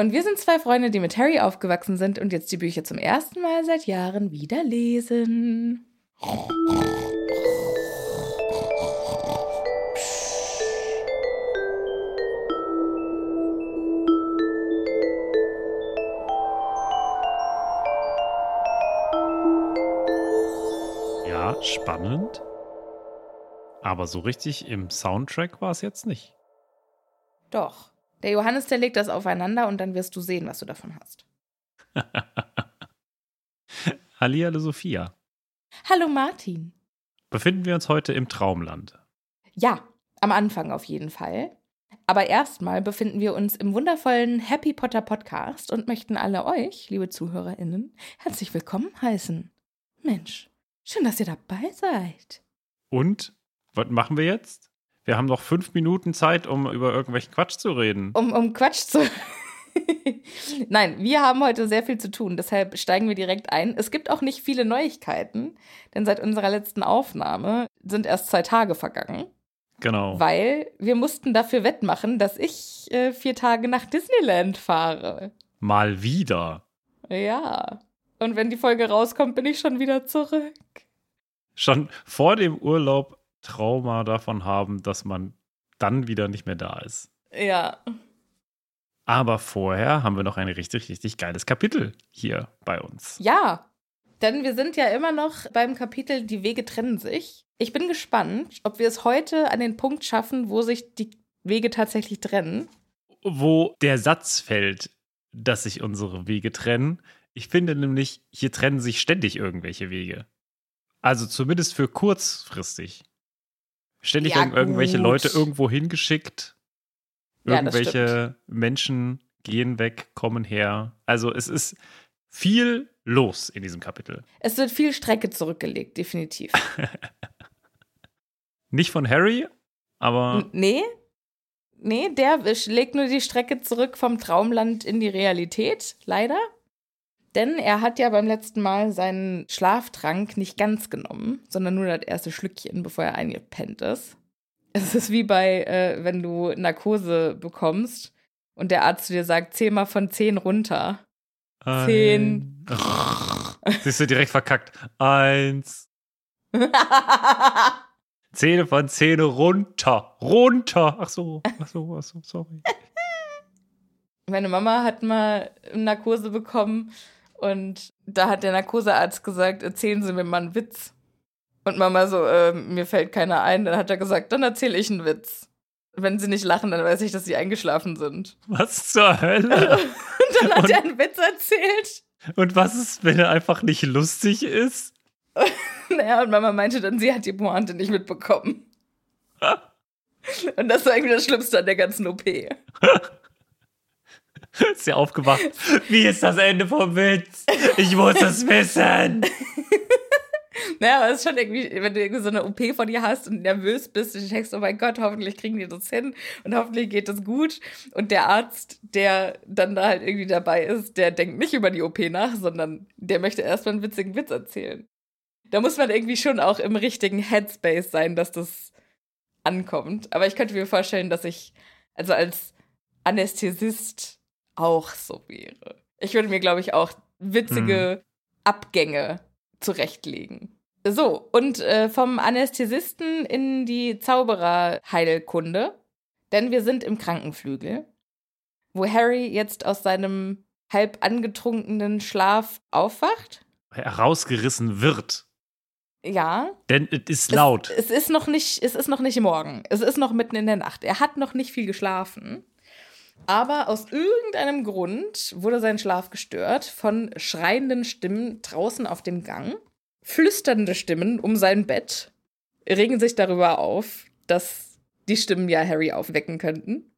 Und wir sind zwei Freunde, die mit Harry aufgewachsen sind und jetzt die Bücher zum ersten Mal seit Jahren wieder lesen. Ja, spannend. Aber so richtig im Soundtrack war es jetzt nicht. Doch. Der Johannes, der legt das aufeinander und dann wirst du sehen, was du davon hast. Hallihallo Sophia. Hallo Martin. Befinden wir uns heute im Traumland? Ja, am Anfang auf jeden Fall. Aber erstmal befinden wir uns im wundervollen Happy Potter Podcast und möchten alle euch, liebe ZuhörerInnen, herzlich willkommen heißen. Mensch, schön, dass ihr dabei seid. Und was machen wir jetzt? Wir haben noch fünf Minuten Zeit, um über irgendwelchen Quatsch zu reden. Um, um Quatsch zu. Nein, wir haben heute sehr viel zu tun, deshalb steigen wir direkt ein. Es gibt auch nicht viele Neuigkeiten, denn seit unserer letzten Aufnahme sind erst zwei Tage vergangen. Genau. Weil wir mussten dafür wettmachen, dass ich äh, vier Tage nach Disneyland fahre. Mal wieder. Ja. Und wenn die Folge rauskommt, bin ich schon wieder zurück. Schon vor dem Urlaub Trauma davon haben, dass man dann wieder nicht mehr da ist. Ja. Aber vorher haben wir noch ein richtig, richtig geiles Kapitel hier bei uns. Ja. Denn wir sind ja immer noch beim Kapitel Die Wege trennen sich. Ich bin gespannt, ob wir es heute an den Punkt schaffen, wo sich die Wege tatsächlich trennen. Wo der Satz fällt, dass sich unsere Wege trennen. Ich finde nämlich, hier trennen sich ständig irgendwelche Wege. Also zumindest für kurzfristig. Ständig Ja, werden irgendwelche gut. Leute irgendwo hingeschickt. Ja, Irgendwelche Menschen gehen weg, kommen her. Also es ist viel los in diesem Kapitel. Es wird viel Strecke zurückgelegt, definitiv. Nicht von Harry, aber N- nee? Nee, der legt nur die Strecke zurück vom Traumland in die Realität, leider. Denn er hat ja beim letzten Mal seinen Schlaftrank nicht ganz genommen, sondern nur das erste Schlückchen, bevor er eingepennt ist. Es ist wie bei, äh, wenn du Narkose bekommst und der Arzt dir sagt, zähl mal von 10 runter. Zehn. Ein- Siehst du direkt verkackt. Eins. Zähne von Zähne runter. Runter. Ach so, ach so, ach so, sorry. Meine Mama hat mal Narkose bekommen und da hat der Narkosearzt gesagt, erzählen Sie mir mal einen Witz. Und Mama so, äh, mir fällt keiner ein. Dann hat er gesagt, dann erzähle ich einen Witz. Wenn sie nicht lachen, dann weiß ich, dass sie eingeschlafen sind. Was zur Hölle? Und dann hat Und- er einen Witz erzählt. Und was ist, wenn er einfach nicht lustig ist? Naja, und Mama meinte dann, sie hat die Pointe nicht mitbekommen. Und das war irgendwie das Schlimmste an der ganzen OP. Ist ja aufgewacht. Wie ist das Ende vom Witz? Ich muss es wissen. Naja, aber es ist schon irgendwie, wenn du irgendwie so eine OP von dir hast und nervös bist und du denkst, oh mein Gott, hoffentlich kriegen die das hin und hoffentlich geht das gut. Und der Arzt, der dann da halt irgendwie dabei ist, der denkt nicht über die OP nach, sondern der möchte erstmal einen witzigen Witz erzählen. Da muss man irgendwie schon auch im richtigen Headspace sein, dass das ankommt. Aber ich könnte mir vorstellen, dass ich, also als Anästhesist auch so wäre. Ich würde mir, glaube ich, auch witzige Abgänge zurechtlegen. So, und äh, vom Anästhesisten in die Zaubererheilkunde, denn wir sind im Krankenflügel, wo Harry jetzt aus seinem halb angetrunkenen Schlaf aufwacht. Herausgerissen wird. Ja, Denn es ist laut. Es, es ist noch nicht, es ist noch nicht morgen. Es ist noch mitten in der Nacht. Er hat noch nicht viel geschlafen. Aber aus irgendeinem Grund wurde sein Schlaf gestört von schreienden Stimmen draußen auf dem Gang. Flüsternde Stimmen um sein Bett regen sich darüber auf, dass die Stimmen ja Harry aufwecken könnten.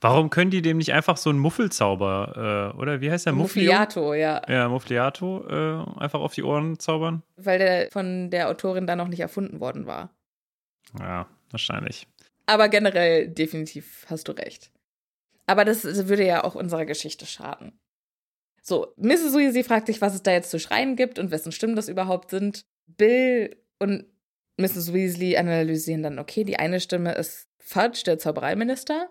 Warum können die dem nicht einfach so einen Muffelzauber, äh, oder wie heißt der? Muffliato, ja. Ja, Muffliato, äh, einfach auf die Ohren zaubern? Weil der von der Autorin da noch nicht erfunden worden war. Ja, wahrscheinlich. Aber generell definitiv hast du recht. Aber das würde ja auch unserer Geschichte schaden. So, Mrs. Weasley fragt sich, was es da jetzt zu schreien gibt und wessen Stimmen das überhaupt sind. Bill und Mrs. Weasley analysieren dann, okay, die eine Stimme ist Fudge, der Zaubereiminister.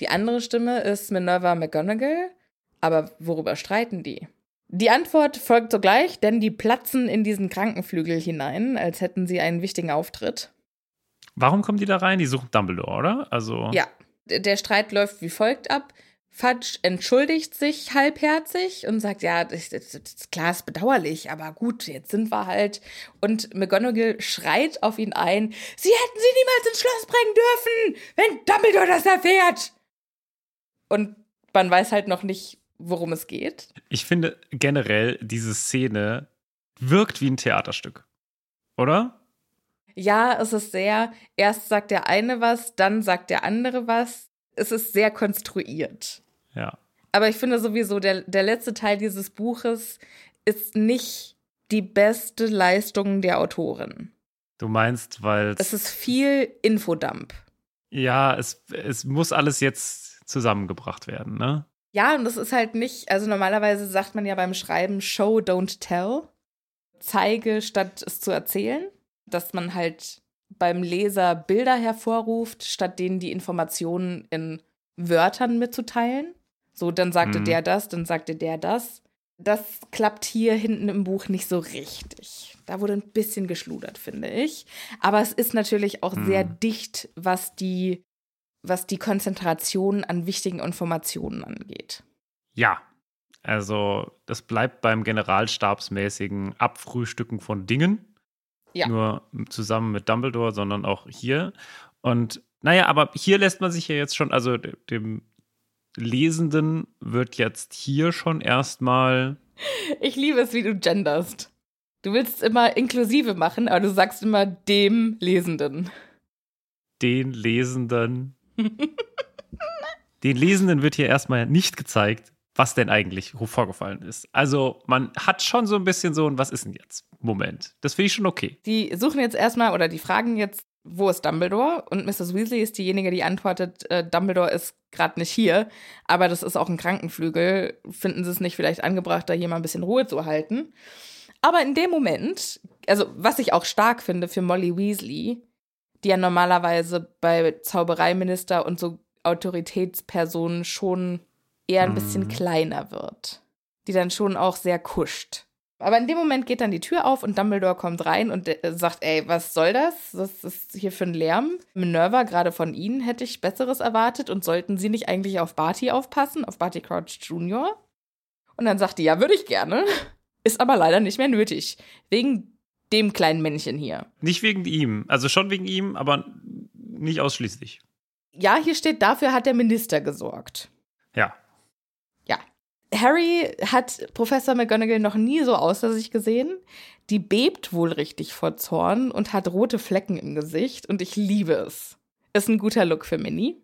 Die andere Stimme ist Minerva McGonagall. Aber worüber streiten die? Die Antwort folgt sogleich, denn die platzen in diesen Krankenflügel hinein, als hätten sie einen wichtigen Auftritt. Warum kommen die da rein? Die suchen Dumbledore, oder? Also. Ja, der Streit läuft wie folgt ab. Fudge entschuldigt sich halbherzig und sagt, ja, das, das, das, klar ist bedauerlich, aber gut, jetzt sind wir halt. Und McGonagall schreit auf ihn ein, sie hätten sie niemals ins Schloss bringen dürfen, wenn Dumbledore das erfährt. Und man weiß halt noch nicht, worum es geht. Ich finde generell, diese Szene wirkt wie ein Theaterstück. Oder? Ja, es ist sehr, erst sagt der eine was, dann sagt der andere was. Es ist sehr konstruiert. Ja. Aber ich finde sowieso, der, der letzte Teil dieses Buches ist nicht die beste Leistung der Autorin. Du meinst, weil. Es ist viel Infodump. Ja, es, es muss alles jetzt zusammengebracht werden, ne? Ja, und das ist halt nicht, also normalerweise sagt man ja beim Schreiben Show, don't tell. Zeige, statt es zu erzählen. Dass man halt beim Leser Bilder hervorruft, statt denen die Informationen in Wörtern mitzuteilen. So, dann sagte Mhm. der das, dann sagte der das. Das klappt hier hinten im Buch nicht so richtig. Da wurde ein bisschen geschludert, finde ich. Aber es ist natürlich auch sehr dicht, was die, was die Konzentration an wichtigen Informationen angeht. Ja. Also, das bleibt beim generalstabsmäßigen Abfrühstücken von Dingen. Ja. Nur zusammen mit Dumbledore, sondern auch hier. Und naja, aber hier lässt man sich ja jetzt schon, also de- dem Lesenden wird jetzt hier schon erstmal. Ich liebe es, wie du genderst. Du willst es immer inklusive machen, aber du sagst immer dem Lesenden. den Lesenden. den Lesenden wird hier erstmal nicht gezeigt, was denn eigentlich vorgefallen ist. Also, man hat schon so ein bisschen so ein, was ist denn jetzt? Moment. Das finde ich schon okay. Die suchen jetzt erstmal oder die fragen jetzt, wo ist Dumbledore? Und Mrs. Weasley ist diejenige, die antwortet, äh, Dumbledore ist gerade nicht hier, aber das ist auch ein Krankenflügel. Finden sie es nicht vielleicht angebracht, da hier mal ein bisschen Ruhe zu halten? Aber in dem Moment, also was ich auch stark finde für Molly Weasley, die ja normalerweise bei Zaubereiminister und so Autoritätspersonen schon eher ein bisschen kleiner wird. Die dann schon auch sehr kuscht. Aber in dem Moment geht dann die Tür auf und Dumbledore kommt rein und äh, sagt, ey, was soll das? Was ist hier für ein Lärm? Minerva, gerade von Ihnen hätte ich Besseres erwartet und sollten Sie nicht eigentlich auf Barty aufpassen, auf Barty Crouch Jr.? Und dann sagt die, ja, würde ich gerne. Ist aber leider nicht mehr nötig. Wegen dem kleinen Männchen hier. Nicht wegen ihm. Also schon wegen ihm, aber nicht ausschließlich. Ja, hier steht, dafür hat der Minister gesorgt. Ja. Ja. Harry hat Professor McGonagall noch nie so außer sich gesehen. Die bebt wohl richtig vor Zorn und hat rote Flecken im Gesicht und ich liebe es. Ist ein guter Look für Minnie.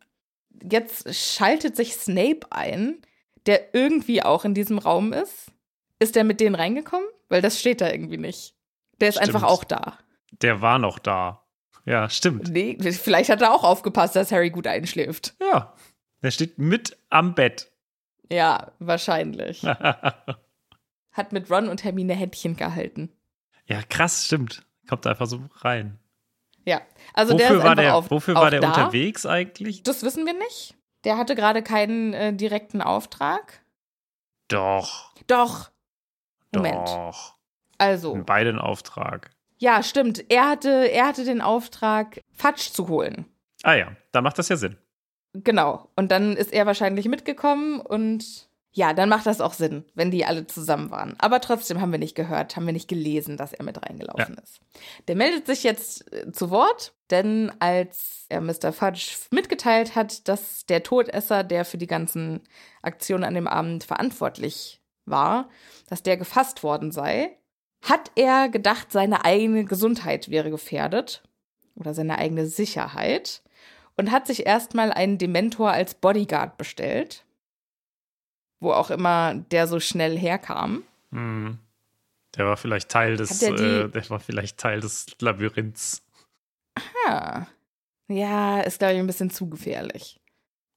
Jetzt schaltet sich Snape ein, der irgendwie auch in diesem Raum ist. Ist der mit denen reingekommen? Weil das steht da irgendwie nicht. Der ist Stimmt. einfach auch da. Der war noch da. Ja, stimmt. Nee, vielleicht hat er auch aufgepasst, dass Harry gut einschläft. Ja. Der steht mit am Bett. Ja, wahrscheinlich. Hat mit Ron und Hermine Händchen gehalten. ja, krass, stimmt. Kommt einfach so rein. Ja, also der wofür ist war der, auf, wofür war der da. unterwegs eigentlich? Das wissen wir nicht. Der hatte gerade keinen äh, direkten Auftrag. Doch. Doch. Moment. Doch. Also, In beiden Auftrag. ja, stimmt. Er hatte, er hatte den Auftrag, Fatsch zu holen. Ah ja, da macht das ja Sinn. Genau. Und dann ist er wahrscheinlich mitgekommen und ja, dann macht das auch Sinn, wenn die alle zusammen waren. Aber trotzdem haben wir nicht gehört, haben wir nicht gelesen, dass er mit reingelaufen ist. Der meldet sich jetzt äh, zu Wort, denn als er Mr. Fudge mitgeteilt hat, dass der Todesser, der für die ganzen Aktionen an dem Abend verantwortlich war, dass der gefasst worden sei, hat er gedacht, seine eigene Gesundheit wäre gefährdet oder seine eigene Sicherheit und hat sich erstmal einen Dementor als Bodyguard bestellt, wo auch immer der so schnell herkam. Hm. Der war vielleicht Teil des, die- äh, der war vielleicht Teil des Labyrinths. Ah. Ja, ist, glaube ich, ein bisschen zu gefährlich.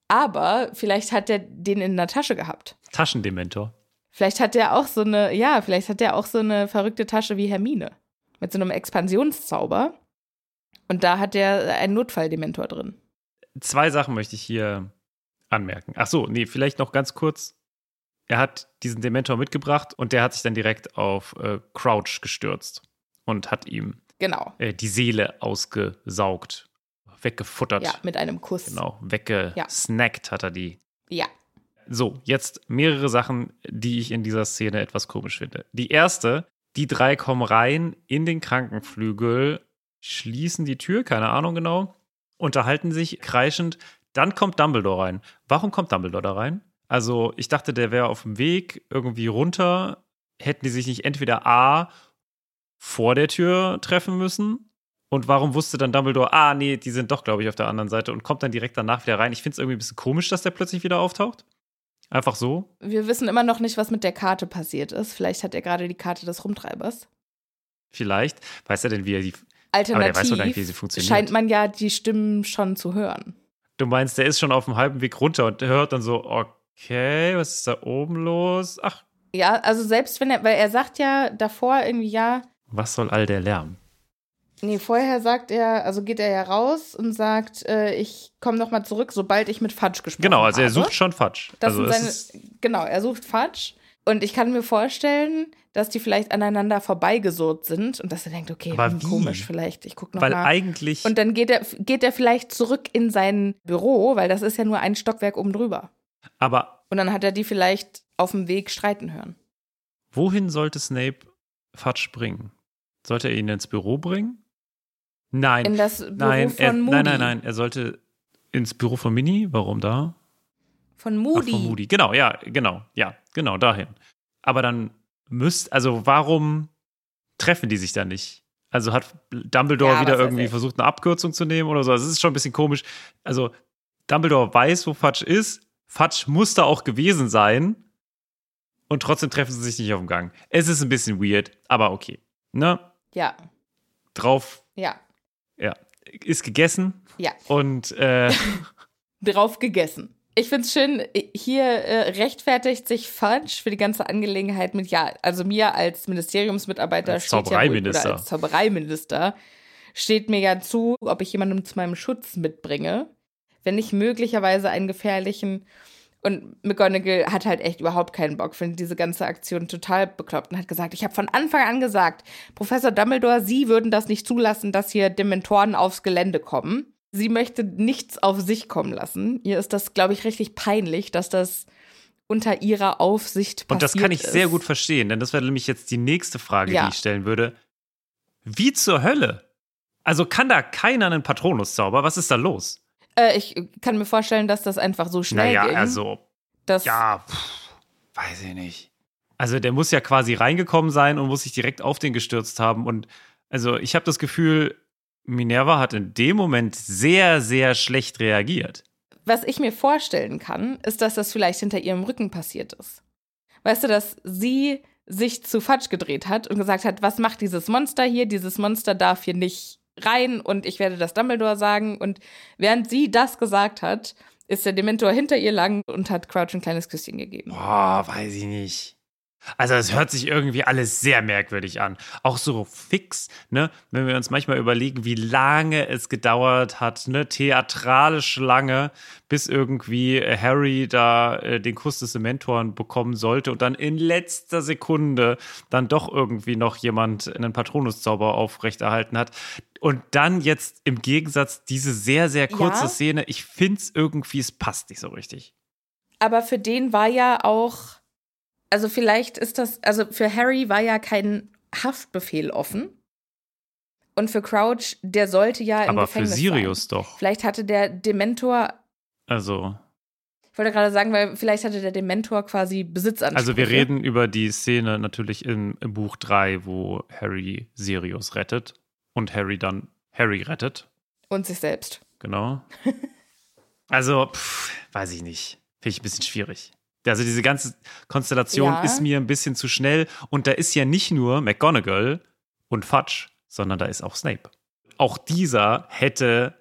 Aber vielleicht hat er den in der Tasche gehabt. Taschendementor. Vielleicht hat er auch so eine, ja, vielleicht hat er auch so eine verrückte Tasche wie Hermine. Mit so einem Expansionszauber. Und da hat er einen Notfalldementor drin. Zwei Sachen möchte ich hier anmerken. Ach so, nee, vielleicht noch ganz kurz. Er hat diesen Dementor mitgebracht und der hat sich dann direkt auf äh, Crouch gestürzt und hat ihm Genau. äh, die Seele ausgesaugt, weggefuttert. Ja, mit einem Kuss. Genau, weggesnackt hat er die. Ja. So, jetzt mehrere Sachen, die ich in dieser Szene etwas komisch finde. Die erste, die drei kommen rein in den Krankenflügel, schließen die Tür, keine Ahnung genau, unterhalten sich kreischend. Dann kommt Dumbledore rein. Warum kommt Dumbledore da rein? Also, ich dachte, der wäre auf dem Weg irgendwie runter. Hätten die sich nicht entweder A vor der Tür treffen müssen? Und warum wusste dann Dumbledore, ah, nee, die sind doch, glaube ich, auf der anderen Seite und kommt dann direkt danach wieder rein? Ich finde es irgendwie ein bisschen komisch, dass der plötzlich wieder auftaucht. Einfach so. Wir wissen immer noch nicht, was mit der Karte passiert ist. Vielleicht hat er gerade die Karte des Rumtreibers. Vielleicht. Weiß er denn, wie er die. Der weiß doch gar nicht, Alternativ wie sie funktioniert. scheint man ja die Stimmen schon zu hören. Du meinst, der ist schon auf dem halben Weg runter und hört dann so, okay, was ist da oben los? Ach, Ja, also selbst wenn er, weil er sagt ja davor irgendwie, ja, was soll all der Lärm? nee, vorher sagt er, also geht er ja raus und sagt, äh, ich komme noch mal zurück, sobald ich mit Fudge gesprochen habe. Genau, also er sucht schon Fatsch. Das also sind seine, genau, er sucht Fudge. Und ich kann mir vorstellen, dass die vielleicht aneinander vorbeigesurrt sind und dass er denkt, okay, wie? komisch, vielleicht, ich guck noch weil mal. eigentlich. Und dann geht er, geht er vielleicht zurück in sein Büro, weil das ist ja nur ein Stockwerk oben drüber. aber Und dann hat er die vielleicht auf dem Weg streiten hören. wohin sollte Snape Fatsch bringen? Sollte er ihn ins Büro bringen? Nein. In das Büro nein, von er, Moody. nein, nein, nein. Er sollte ins Büro von Mini. Warum da? Von Ach, Moody. von Moody. Genau, ja, genau, ja, genau, dahin. Aber dann müsst, also warum treffen die sich dann nicht? Also hat Dumbledore Ja, wieder irgendwie versucht, eine Abkürzung zu nehmen oder so. Also es ist schon ein bisschen komisch. Also Dumbledore weiß, wo Fatsch ist. Fatsch muss da auch gewesen sein. Und trotzdem treffen sie sich nicht auf dem Gang. Es ist ein bisschen weird, aber okay. Ne? Ja, Drauf, ja, ja, ist gegessen. ja. Und äh, Drauf gegessen. Ich find's schön, hier äh, rechtfertigt sich Fudge für die ganze Angelegenheit mit, ja, also mir als Ministeriumsmitarbeiter Als ja Zaubereiminister. oder als Zaubereiminister steht mir ja zu, ob ich jemanden zu meinem Schutz mitbringe, wenn ich möglicherweise einen gefährlichen und McGonagall hat halt echt überhaupt keinen Bock, findet diese ganze Aktion total bekloppt und hat gesagt, ich habe von Anfang an gesagt, Professor Dumbledore, Sie würden das nicht zulassen, dass hier Dementoren aufs Gelände kommen. Sie möchte nichts auf sich kommen lassen. Ihr ist das, glaube ich, richtig peinlich, dass das unter ihrer Aufsicht passiert Und das kann ich ist. sehr gut verstehen, denn das wäre nämlich jetzt die nächste Frage, Ja. die ich stellen würde. Wie zur Hölle? Also kann da keiner einen Patronus-Zauber? Was ist da los? Äh, ich kann mir vorstellen, dass das einfach so schnell naja, ging. also, dass, ja, pff, weiß ich nicht. Also der muss ja quasi reingekommen sein und muss sich direkt auf den gestürzt haben. Und also ich habe das Gefühl, Minerva hat in dem Moment sehr, sehr schlecht reagiert. Was ich mir vorstellen kann, ist, dass das vielleicht hinter ihrem Rücken passiert ist. Weißt du, dass sie sich zu Fatsch gedreht hat und gesagt hat, was macht dieses Monster hier? Dieses Monster darf hier nicht rein und ich werde das Dumbledore sagen. Und während sie das gesagt hat, ist der Dementor hinter ihr lang und hat Crouch ein kleines Küsschen gegeben. Boah, weiß ich nicht. Also es hört sich irgendwie alles sehr merkwürdig an. Auch so fix, ne? Wenn wir uns manchmal überlegen, wie lange es gedauert hat, ne? Theatralisch lange, bis irgendwie Harry da äh, den Kuss des Mentoren bekommen sollte und dann in letzter Sekunde dann doch irgendwie noch jemand einen Patronuszauber aufrechterhalten hat. Und dann jetzt im Gegensatz diese sehr, sehr kurze Ja. Szene, ich finde es irgendwie, es passt nicht so richtig. Aber für den war ja auch, also vielleicht ist das, also für Harry war ja kein Haftbefehl offen. Und für Crouch, der sollte ja im Aber für Gefängnis Sirius sein. doch. Vielleicht hatte der Dementor, Also, ich wollte gerade sagen, weil vielleicht hatte der Dementor quasi Besitzansprüche. Also wir reden über die Szene natürlich im, im Buch 3, wo Harry Sirius rettet und Harry dann Harry rettet. Und sich selbst. Genau. Also, pff, weiß ich nicht. Finde ich ein bisschen schwierig. Also diese ganze Konstellation Ja. ist mir ein bisschen zu schnell. Und da ist ja nicht nur McGonagall und Fudge, sondern da ist auch Snape. Auch dieser hätte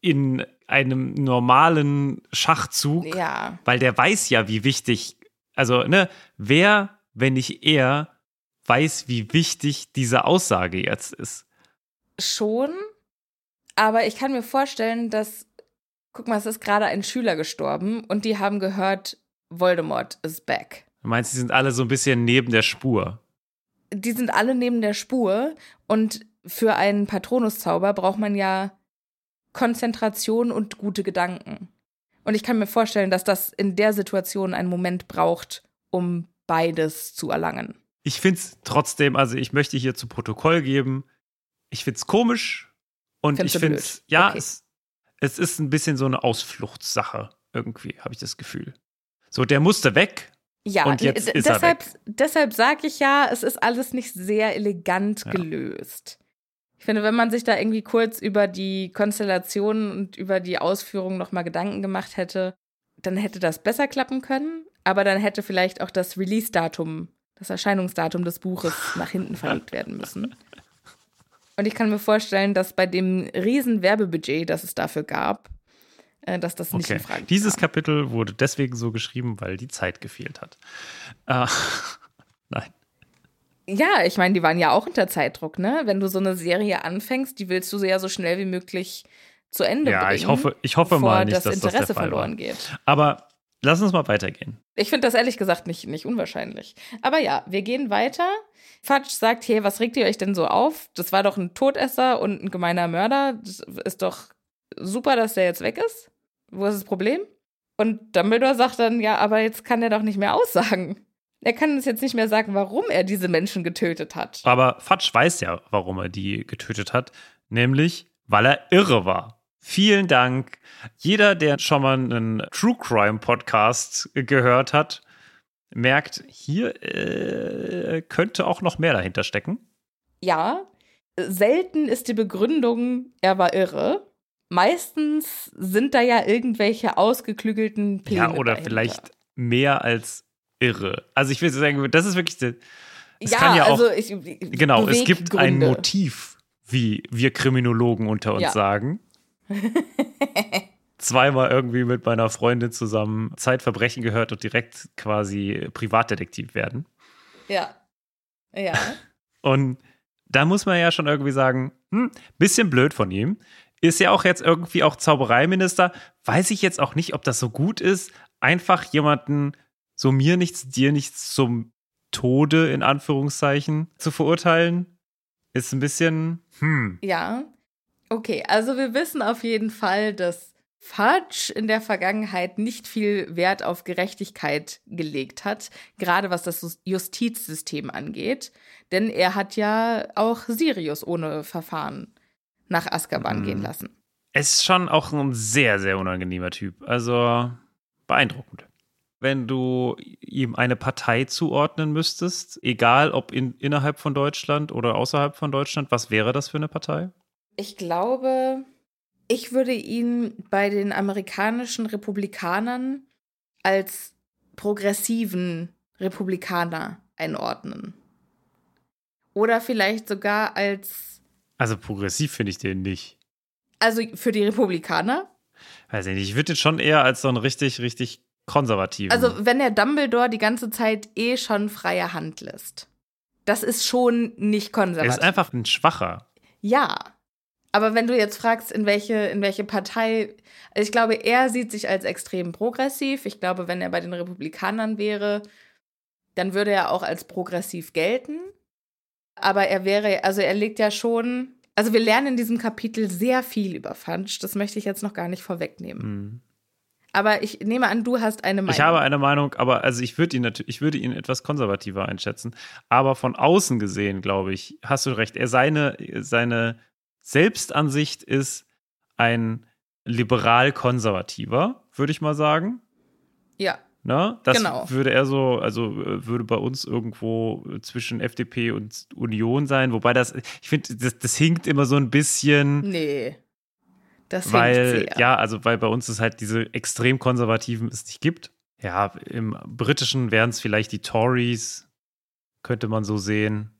in einem normalen Schachzug Ja. weil der weiß ja, wie wichtig, also, ne, wer, wenn nicht er, weiß, wie wichtig diese Aussage jetzt ist. Schon. Aber ich kann mir vorstellen, dass, guck mal, es ist gerade ein Schüler gestorben und die haben gehört, Voldemort is back. Du meinst, die sind alle so ein bisschen neben der Spur. Die sind alle neben der Spur und für einen Patronuszauber braucht man ja Konzentration und gute Gedanken. Und ich kann mir vorstellen, dass das in der Situation einen Moment braucht, um beides zu erlangen. Ich find's trotzdem, also ich möchte hier zu Protokoll geben, ich find's komisch und Findest ich find's, blöd? ja, Okay. es, es ist ein bisschen so eine Ausfluchtssache. Irgendwie habe ich das Gefühl. So, der musste weg. Ja, Und jetzt ist er deshalb, weg. deshalb sage ich ja, es ist alles nicht sehr elegant Ja. gelöst. Ich finde, wenn man sich da irgendwie kurz über die Konstellation und über die Ausführung nochmal Gedanken gemacht hätte, dann hätte das besser klappen können. Aber dann hätte vielleicht auch das Release-Datum, das Erscheinungsdatum des Buches nach hinten verlegt werden müssen. Und ich kann mir vorstellen, dass bei dem riesen Werbebudget, das es dafür gab, dass das nicht Okay. in Frage Dieses kam. Kapitel wurde deswegen so geschrieben, weil die Zeit gefehlt hat. Äh, nein. Ja, ich meine, die waren ja auch unter Zeitdruck, ne? Wenn du so eine Serie anfängst, die willst du ja so schnell wie möglich zu Ende Ja, bringen. ich hoffe- ich hoffe mal nicht, das dass das der Interesse Fall verloren war. geht. Aber lass uns mal weitergehen. Ich finde das ehrlich gesagt nicht, nicht unwahrscheinlich. Aber ja, wir gehen weiter. Fatsch sagt, hey, was regt ihr euch denn so auf? Das war doch ein Todesser und ein gemeiner Mörder. Das ist doch super, dass der jetzt weg ist. Wo ist das Problem? Und Dumbledore sagt dann, ja, aber jetzt kann er doch nicht mehr aussagen. Er kann uns jetzt nicht mehr sagen, warum er diese Menschen getötet hat. Aber Fatsch weiß ja, warum er die getötet hat, nämlich weil er irre war. Vielen Dank. Jeder, der schon mal einen True Crime Podcast gehört hat, merkt, hier äh, könnte auch noch mehr dahinter stecken. Ja, selten ist die Begründung, er war irre. Meistens sind da ja irgendwelche ausgeklügelten Pläne. Ja, oder dahinter. vielleicht mehr als irre. Also ich will sagen, das ist wirklich, es ja, kann ja auch, also ich, genau, es gibt ein. Motiv, wie wir Kriminologen unter uns Ja. sagen. Zweimal irgendwie mit meiner Freundin zusammen Zeitverbrechen gehört und direkt quasi Privatdetektiv werden. Ja. Ja. Und da muss man ja schon irgendwie sagen, hm, bisschen blöd von ihm. Ist ja auch jetzt irgendwie auch Zaubereiminister. Weiß ich jetzt auch nicht, ob das so gut ist, einfach jemanden so mir nichts, dir nichts zum Tode in Anführungszeichen zu verurteilen. Ist ein bisschen, hm, Ja. Okay, also wir wissen auf jeden Fall, dass Fudge in der Vergangenheit nicht viel Wert auf Gerechtigkeit gelegt hat, gerade was das Justizsystem angeht. Denn er hat ja auch Sirius ohne Verfahren nach Azkaban Mhm. gehen lassen. Es ist schon auch ein sehr, sehr unangenehmer Typ. Also beeindruckend. Wenn du ihm eine Partei zuordnen müsstest, egal ob in, innerhalb von Deutschland oder außerhalb von Deutschland, was wäre das für eine Partei? Ich glaube, ich würde ihn bei den amerikanischen Republikanern als progressiven Republikaner einordnen. Oder vielleicht sogar als, Also progressiv finde ich den nicht. also für die Republikaner. Weiß ich nicht. Ich würde den schon eher als so einen richtig, richtig Konservativen. Also, wenn er Dumbledore die ganze Zeit eh schon freie Hand lässt. Das ist schon nicht er konservativ. ist einfach ein Schwacher. Ja. Aber wenn du jetzt fragst, in welche, in welche Partei, also ich glaube, er sieht sich als extrem progressiv. Ich glaube, wenn er bei den Republikanern wäre, dann würde er auch als progressiv gelten. Aber er wäre, also er legt ja schon, also wir lernen in diesem Kapitel sehr viel über Funch. Das möchte ich jetzt noch gar nicht vorwegnehmen. Hm. Aber ich nehme an, du hast eine Meinung. Ich habe eine Meinung, aber also ich würde ihn natürlich, ich würde ihn etwas konservativer einschätzen. Aber von außen gesehen, glaube ich, hast du recht. Er seine, seine Selbstansicht ist ein liberal-konservativer, würde ich mal sagen. ja. Ne? Das Genau. würde er so, also äh, würde bei uns irgendwo zwischen FDP und Union sein. Wobei das, ich finde, das, das hinkt immer so ein bisschen. Nee. Das hinkt Weil, sehr. ja, also weil bei uns es halt diese extrem konservativen es nicht gibt. Ja, im britischen wären es vielleicht die Tories, könnte man so sehen.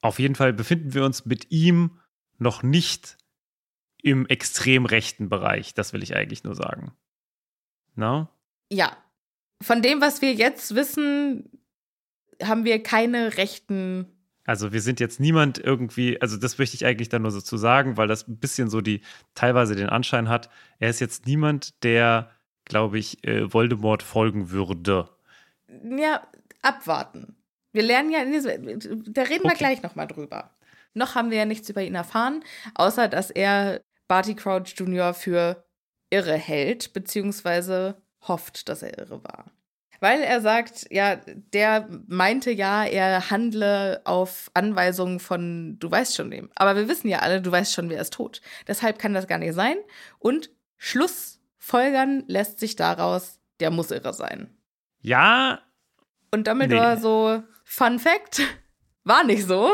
Auf jeden Fall befinden wir uns mit ihm noch nicht im extrem rechten Bereich. Das will ich eigentlich nur sagen. Na? Ja. Von dem, was wir jetzt wissen, haben wir keine rechten. Also wir sind jetzt niemand irgendwie, also das möchte ich eigentlich dann nur so zu sagen, weil das ein bisschen so die teilweise den Anschein hat. Er ist jetzt niemand, der, glaube ich, äh, Voldemort folgen würde. Ja, abwarten. Wir lernen ja in diesem. Da reden wir Okay. gleich nochmal drüber. Noch haben wir ja nichts über ihn erfahren, außer dass er Barty Crouch Jr. für irre hält, beziehungsweise hofft, dass er irre war. Weil er sagt, ja, der meinte ja, er handle auf Anweisungen von du weißt schon wem. Aber wir wissen ja alle, du weißt schon, wer ist tot. Deshalb kann das gar nicht sein. Und Schlussfolgern lässt sich daraus, der muss irre sein. Ja, Und Dumbledore Nee. so, Fun Fact, war nicht so.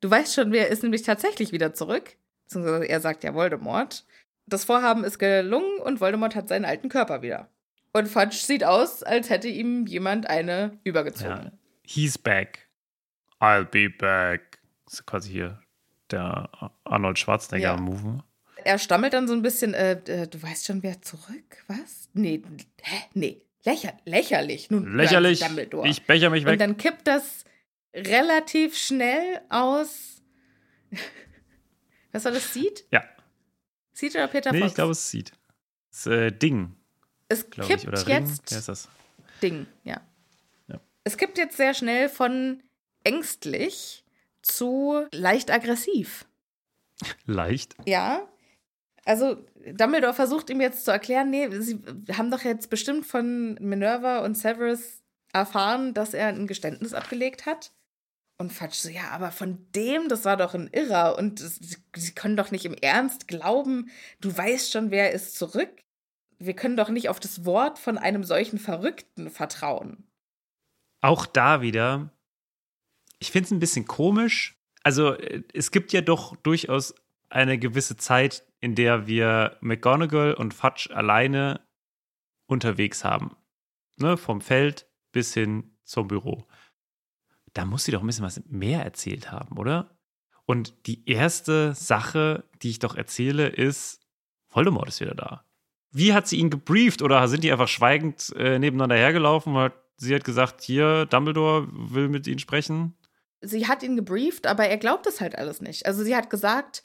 Du weißt schon, wer ist nämlich tatsächlich wieder zurück. Beziehungsweise er sagt ja Voldemort. Das Vorhaben ist gelungen und Voldemort hat seinen alten Körper wieder. Und Fudge sieht aus, als hätte ihm jemand eine übergezogen. ja. He's back. I'll be back. Das ist quasi hier der Arnold Ja. Schwarzenegger-Move. Er stammelt dann so ein bisschen, äh, äh, du weißt schon, wer zurück? Was? Nee, hä? Nee. Lächer lächerlich. Nun, Lächerlich. Dumbledore. Ich becher mich Und weg. dann kippt das relativ schnell aus. Was war das? Seed? Ja. Seed oder Peter Nee, Fox? ich glaube, es sieht. Das äh, Ding, es kippt ich. Oder Ring. jetzt. Das? Ding, ja. Ja. Es kippt jetzt sehr schnell von ängstlich zu leicht aggressiv. Leicht. Ja. Also, Dumbledore versucht ihm jetzt zu erklären, nee, sie haben doch jetzt bestimmt von Minerva und Severus erfahren, dass er ein Geständnis abgelegt hat. Und Fudge so, ja, aber von dem, das war doch ein Irrer. Und das, sie können doch nicht im Ernst glauben, du weißt schon, wer ist zurück. Wir können doch nicht auf das Wort von einem solchen Verrückten vertrauen. Auch da wieder, ich finde es ein bisschen komisch. Also, äh, es gibt ja doch durchaus eine gewisse Zeit, in der wir McGonagall und Fudge alleine unterwegs haben. Ne, vom Feld bis hin zum Büro. Da muss sie doch ein bisschen was mehr erzählt haben, oder? Und die erste Sache, die ich doch erzähle, ist, Voldemort ist wieder da. Wie hat sie ihn gebrieft oder sind die einfach schweigend äh, nebeneinander hergelaufen? Hat, sie hat gesagt, hier, Dumbledore will mit ihnen sprechen. Sie hat ihn gebrieft, aber er glaubt es halt alles nicht. Also sie hat gesagt,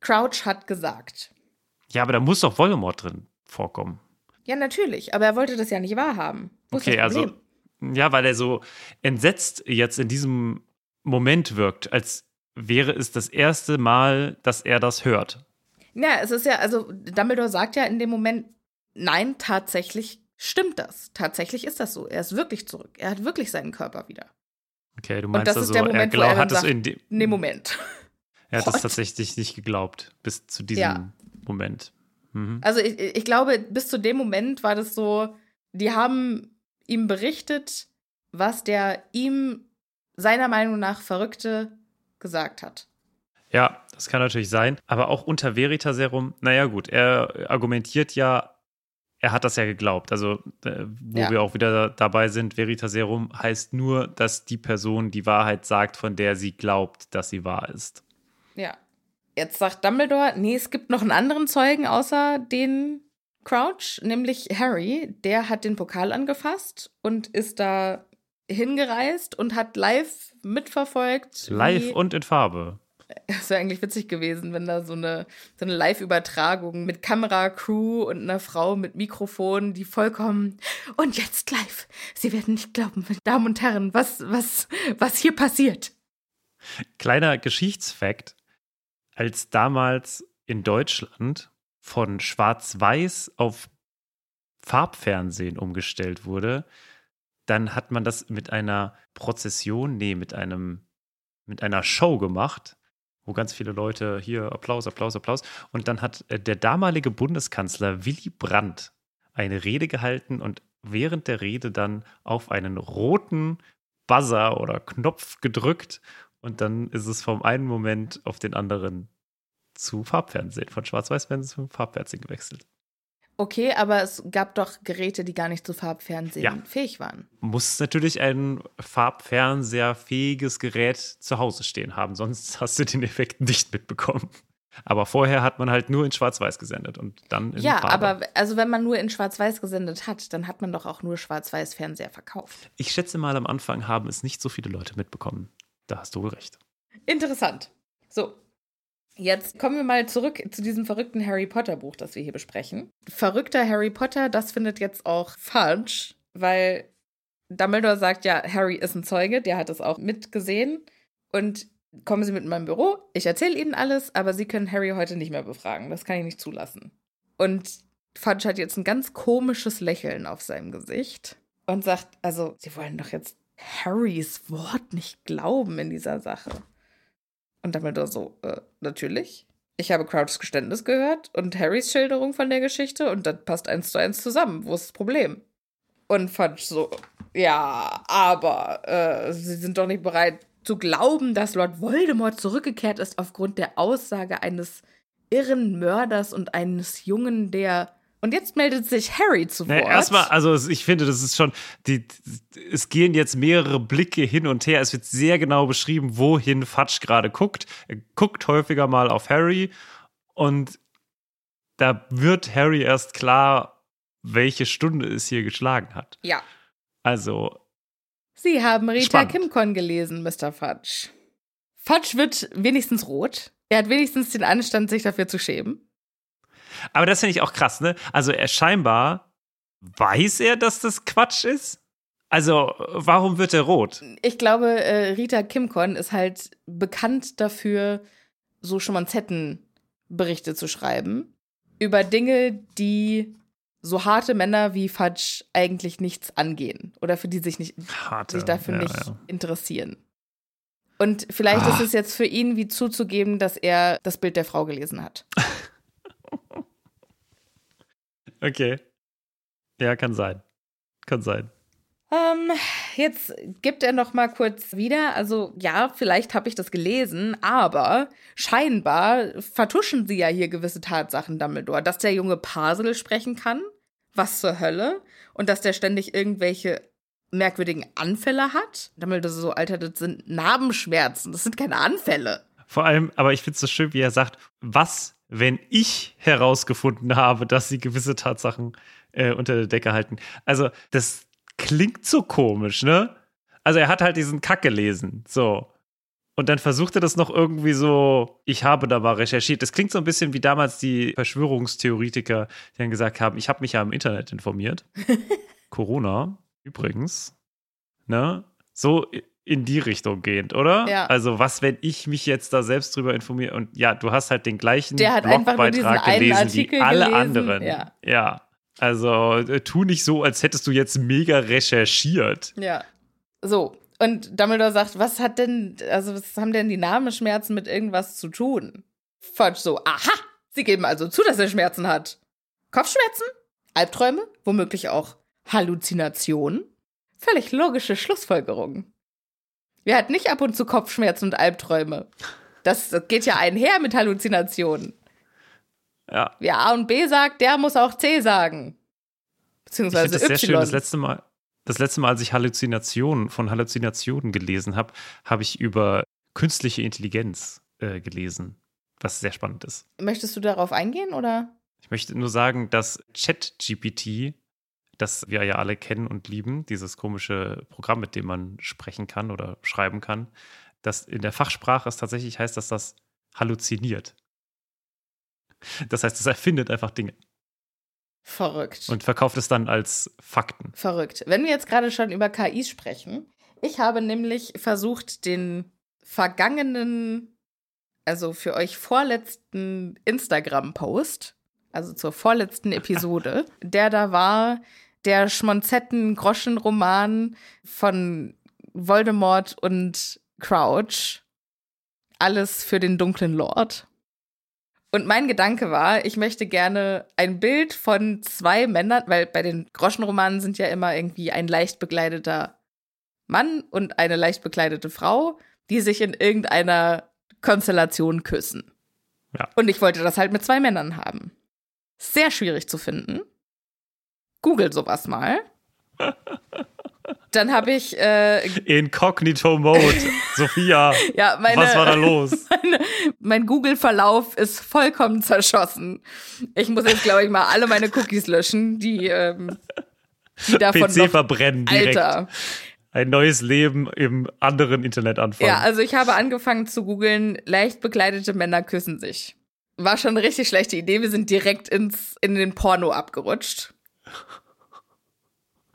Crouch hat gesagt. Ja, aber da muss doch Voldemort drin vorkommen. Ja, natürlich, aber er wollte das ja nicht wahrhaben. Wo Okay, das also, ja, weil er so entsetzt jetzt in diesem Moment wirkt, als wäre es das erste Mal, dass er das hört. Ja, es ist ja, also Dumbledore sagt ja in dem Moment, nein, tatsächlich stimmt das. Tatsächlich ist das so. Er ist wirklich zurück. Er hat wirklich seinen Körper wieder. Okay, du meinst das also, ist der Moment, er wo er glaub, hat es in dem, dem Moment. er hat es tatsächlich nicht geglaubt, bis zu diesem Ja. Moment. Mhm. Also ich, ich glaube, bis zu dem Moment war das so, die haben ihm berichtet, was der ihm seiner Meinung nach Verrückte gesagt hat. Ja, das kann natürlich sein. Aber auch unter Veritaserum, naja, gut, er argumentiert ja, er hat das ja geglaubt. Also, äh, wo Ja. wir auch wieder dabei sind, Veritaserum heißt nur, dass die Person die Wahrheit sagt, von der sie glaubt, dass sie wahr ist. Ja. Jetzt sagt Dumbledore, nee, es gibt noch einen anderen Zeugen außer den Crouch, nämlich Harry, der hat den Pokal angefasst und ist da hingereist und hat live mitverfolgt. Live und in Farbe. Es wäre eigentlich witzig gewesen, wenn da so eine, so eine Live-Übertragung mit Kamera, Crew und einer Frau mit Mikrofon, die vollkommen. Und jetzt live. Sie werden nicht glauben, meine Damen und Herren, was, was, was hier passiert. Kleiner Geschichtsfakt. Als damals in Deutschland von Schwarz-Weiß auf Farbfernsehen umgestellt wurde, dann hat man das mit einer Prozession, nee, mit einem, mit einer Show gemacht, wo ganz viele Leute hier Applaus, Applaus, Applaus. Und dann hat äh, der damalige Bundeskanzler Willy Brandt eine Rede gehalten und während der Rede dann auf einen roten Buzzer oder Knopf gedrückt und dann ist es vom einen Moment auf den anderen zu Farbfernsehen, von Schwarz-Weiß-Fernsehen zu Farbfernsehen gewechselt. Okay, aber es gab doch Geräte, die gar nicht zu Farbfernsehen Ja. fähig waren. Muss natürlich ein Farbfernseherfähiges Gerät zu Hause stehen haben, sonst hast du den Effekt nicht mitbekommen. Aber vorher hat man halt nur in Schwarz-Weiß gesendet und dann in Ja, Farbe. aber also wenn man nur in Schwarz-Weiß gesendet hat, dann hat man doch auch nur Schwarz-Weiß-Fernseher verkauft. Ich schätze mal, am Anfang haben es nicht so viele Leute mitbekommen. Da hast du wohl recht. Interessant. So. Jetzt kommen wir mal zurück zu diesem verrückten Harry Potter Buch, das wir hier besprechen. Verrückter Harry Potter, das findet jetzt auch Fudge, weil Dumbledore sagt ja, Harry ist ein Zeuge, der hat es auch mitgesehen. Und kommen Sie mit in mein Büro, ich erzähle Ihnen alles, aber Sie können Harry heute nicht mehr befragen. Das kann ich nicht zulassen. Und Fudge hat jetzt ein ganz komisches Lächeln auf seinem Gesicht und sagt, also, Sie wollen doch jetzt Harrys Wort nicht glauben in dieser Sache. Und Dumbledore so, äh, natürlich. Ich habe Crouchs Geständnis gehört und Harrys Schilderung von der Geschichte und das passt eins zu eins zusammen. Wo ist das Problem? Und Fudge so, ja, aber äh, Sie sind doch nicht bereit zu glauben, dass Lord Voldemort zurückgekehrt ist aufgrund der Aussage eines irren Mörders und eines Jungen, der. Und jetzt meldet sich Harry zu Wort. Nee, erstmal, also ich finde, das ist schon, die, es gehen jetzt mehrere Blicke hin und her. Es wird sehr genau beschrieben, wohin Fudge gerade guckt. Er guckt häufiger mal auf Harry und da wird Harry erst klar, welche Stunde es hier geschlagen hat. ja. Also, Sie haben Rita Spannend. Kimcon gelesen, Mr. Fudge. Fudge wird wenigstens rot. Er hat wenigstens den Anstand, sich dafür zu schämen. Aber das finde ich auch krass, ne? Also, er scheinbar weiß er, dass das Quatsch ist. Also, warum wird er rot? Ich glaube, äh, Rita Kimcon ist halt bekannt dafür, so Schmonzettenberichte zu schreiben. Über Dinge, die so harte Männer wie Fudge eigentlich nichts angehen. Oder für die sich, nicht, Harte, sich dafür ja, nicht ja. interessieren. Und vielleicht Ah. ist es jetzt für ihn wie zuzugeben, dass er das Bild der Frau gelesen hat. Okay. Ja, kann sein. Kann sein. Ähm, jetzt gibt er noch mal kurz wieder. Also ja, vielleicht habe ich das gelesen, aber scheinbar vertuschen sie ja hier gewisse Tatsachen, Dumbledore, dass der junge Parsel sprechen kann. Was zur Hölle? Und dass der ständig irgendwelche merkwürdigen Anfälle hat. Dumbledore so, Alter, das sind Narbenschmerzen, das sind keine Anfälle. Vor allem, aber ich finde es so schön, wie er sagt, was, wenn ich herausgefunden habe, dass sie gewisse Tatsachen äh, unter der Decke halten. Also, das klingt so komisch, ne? Also, er hat halt diesen Kack gelesen, so. Und dann versucht er das noch irgendwie so, ich habe da mal recherchiert. Das klingt so ein bisschen wie damals die Verschwörungstheoretiker, die dann gesagt haben, ich habe mich ja im Internet informiert. Corona, übrigens, ne? So in die Richtung gehend, oder? Ja. Also, was, wenn ich mich jetzt da selbst drüber informiere? Und ja, du hast halt den gleichen Der hat Blogbeitrag gelesen wie alle gelesen, anderen. ja. ja. Also, äh, tu nicht so, als hättest du jetzt mega recherchiert. Ja. So. Und Dumbledore sagt, was hat denn, also was haben denn die Namenschmerzen mit irgendwas zu tun? Fudge so, aha, sie geben also zu, dass er Schmerzen hat. Kopfschmerzen? Albträume? Womöglich auch Halluzinationen? Völlig logische Schlussfolgerung. Wer hat nicht ab und zu Kopfschmerzen und Albträume? Das, das geht ja einher mit Halluzinationen. Ja. Wer A und B sagt, der muss auch C sagen. Ich Beziehungsweise das sehr Y. schön. Das letzte Mal, das letzte Mal, als ich Halluzinationen von Halluzinationen gelesen habe, habe ich über künstliche Intelligenz äh, gelesen, was sehr spannend ist. Möchtest du darauf eingehen oder? Ich möchte nur sagen, dass ChatGPT, das wir ja alle kennen und lieben, dieses komische Programm, mit dem man sprechen kann oder schreiben kann, dass in der Fachsprache es tatsächlich heißt, dass das halluziniert. Das heißt, es erfindet einfach Dinge Verrückt. und verkauft es dann als Fakten. Verrückt. Wenn wir jetzt gerade schon über KIs sprechen, ich habe nämlich versucht, den vergangenen, also für euch vorletzten Instagram-Post, also zur vorletzten Episode, der da war, der Schmonzetten-Groschen-Roman von Voldemort und Crouch. Alles für den dunklen Lord. Und mein Gedanke war, ich möchte gerne ein Bild von zwei Männern, weil bei den Groschenromanen sind ja immer irgendwie ein leicht bekleideter Mann und eine leicht bekleidete Frau, die sich in irgendeiner Konstellation küssen. Ja. Und ich wollte das halt mit zwei Männern haben. Sehr schwierig zu finden. Google sowas mal. Dann habe ich äh, Incognito Mode. Sophia, ja meine was war da los? meine, mein Google-Verlauf ist vollkommen zerschossen. Ich muss jetzt, glaube ich, mal alle meine Cookies löschen, die, ähm, die davon PC noch, verbrennen direkt. Alter. Ein neues Leben im anderen Internet anfangen. Ja, also ich habe angefangen zu googeln, leicht bekleidete Männer küssen sich. War schon eine richtig schlechte Idee. Wir sind direkt ins, in den Porno abgerutscht.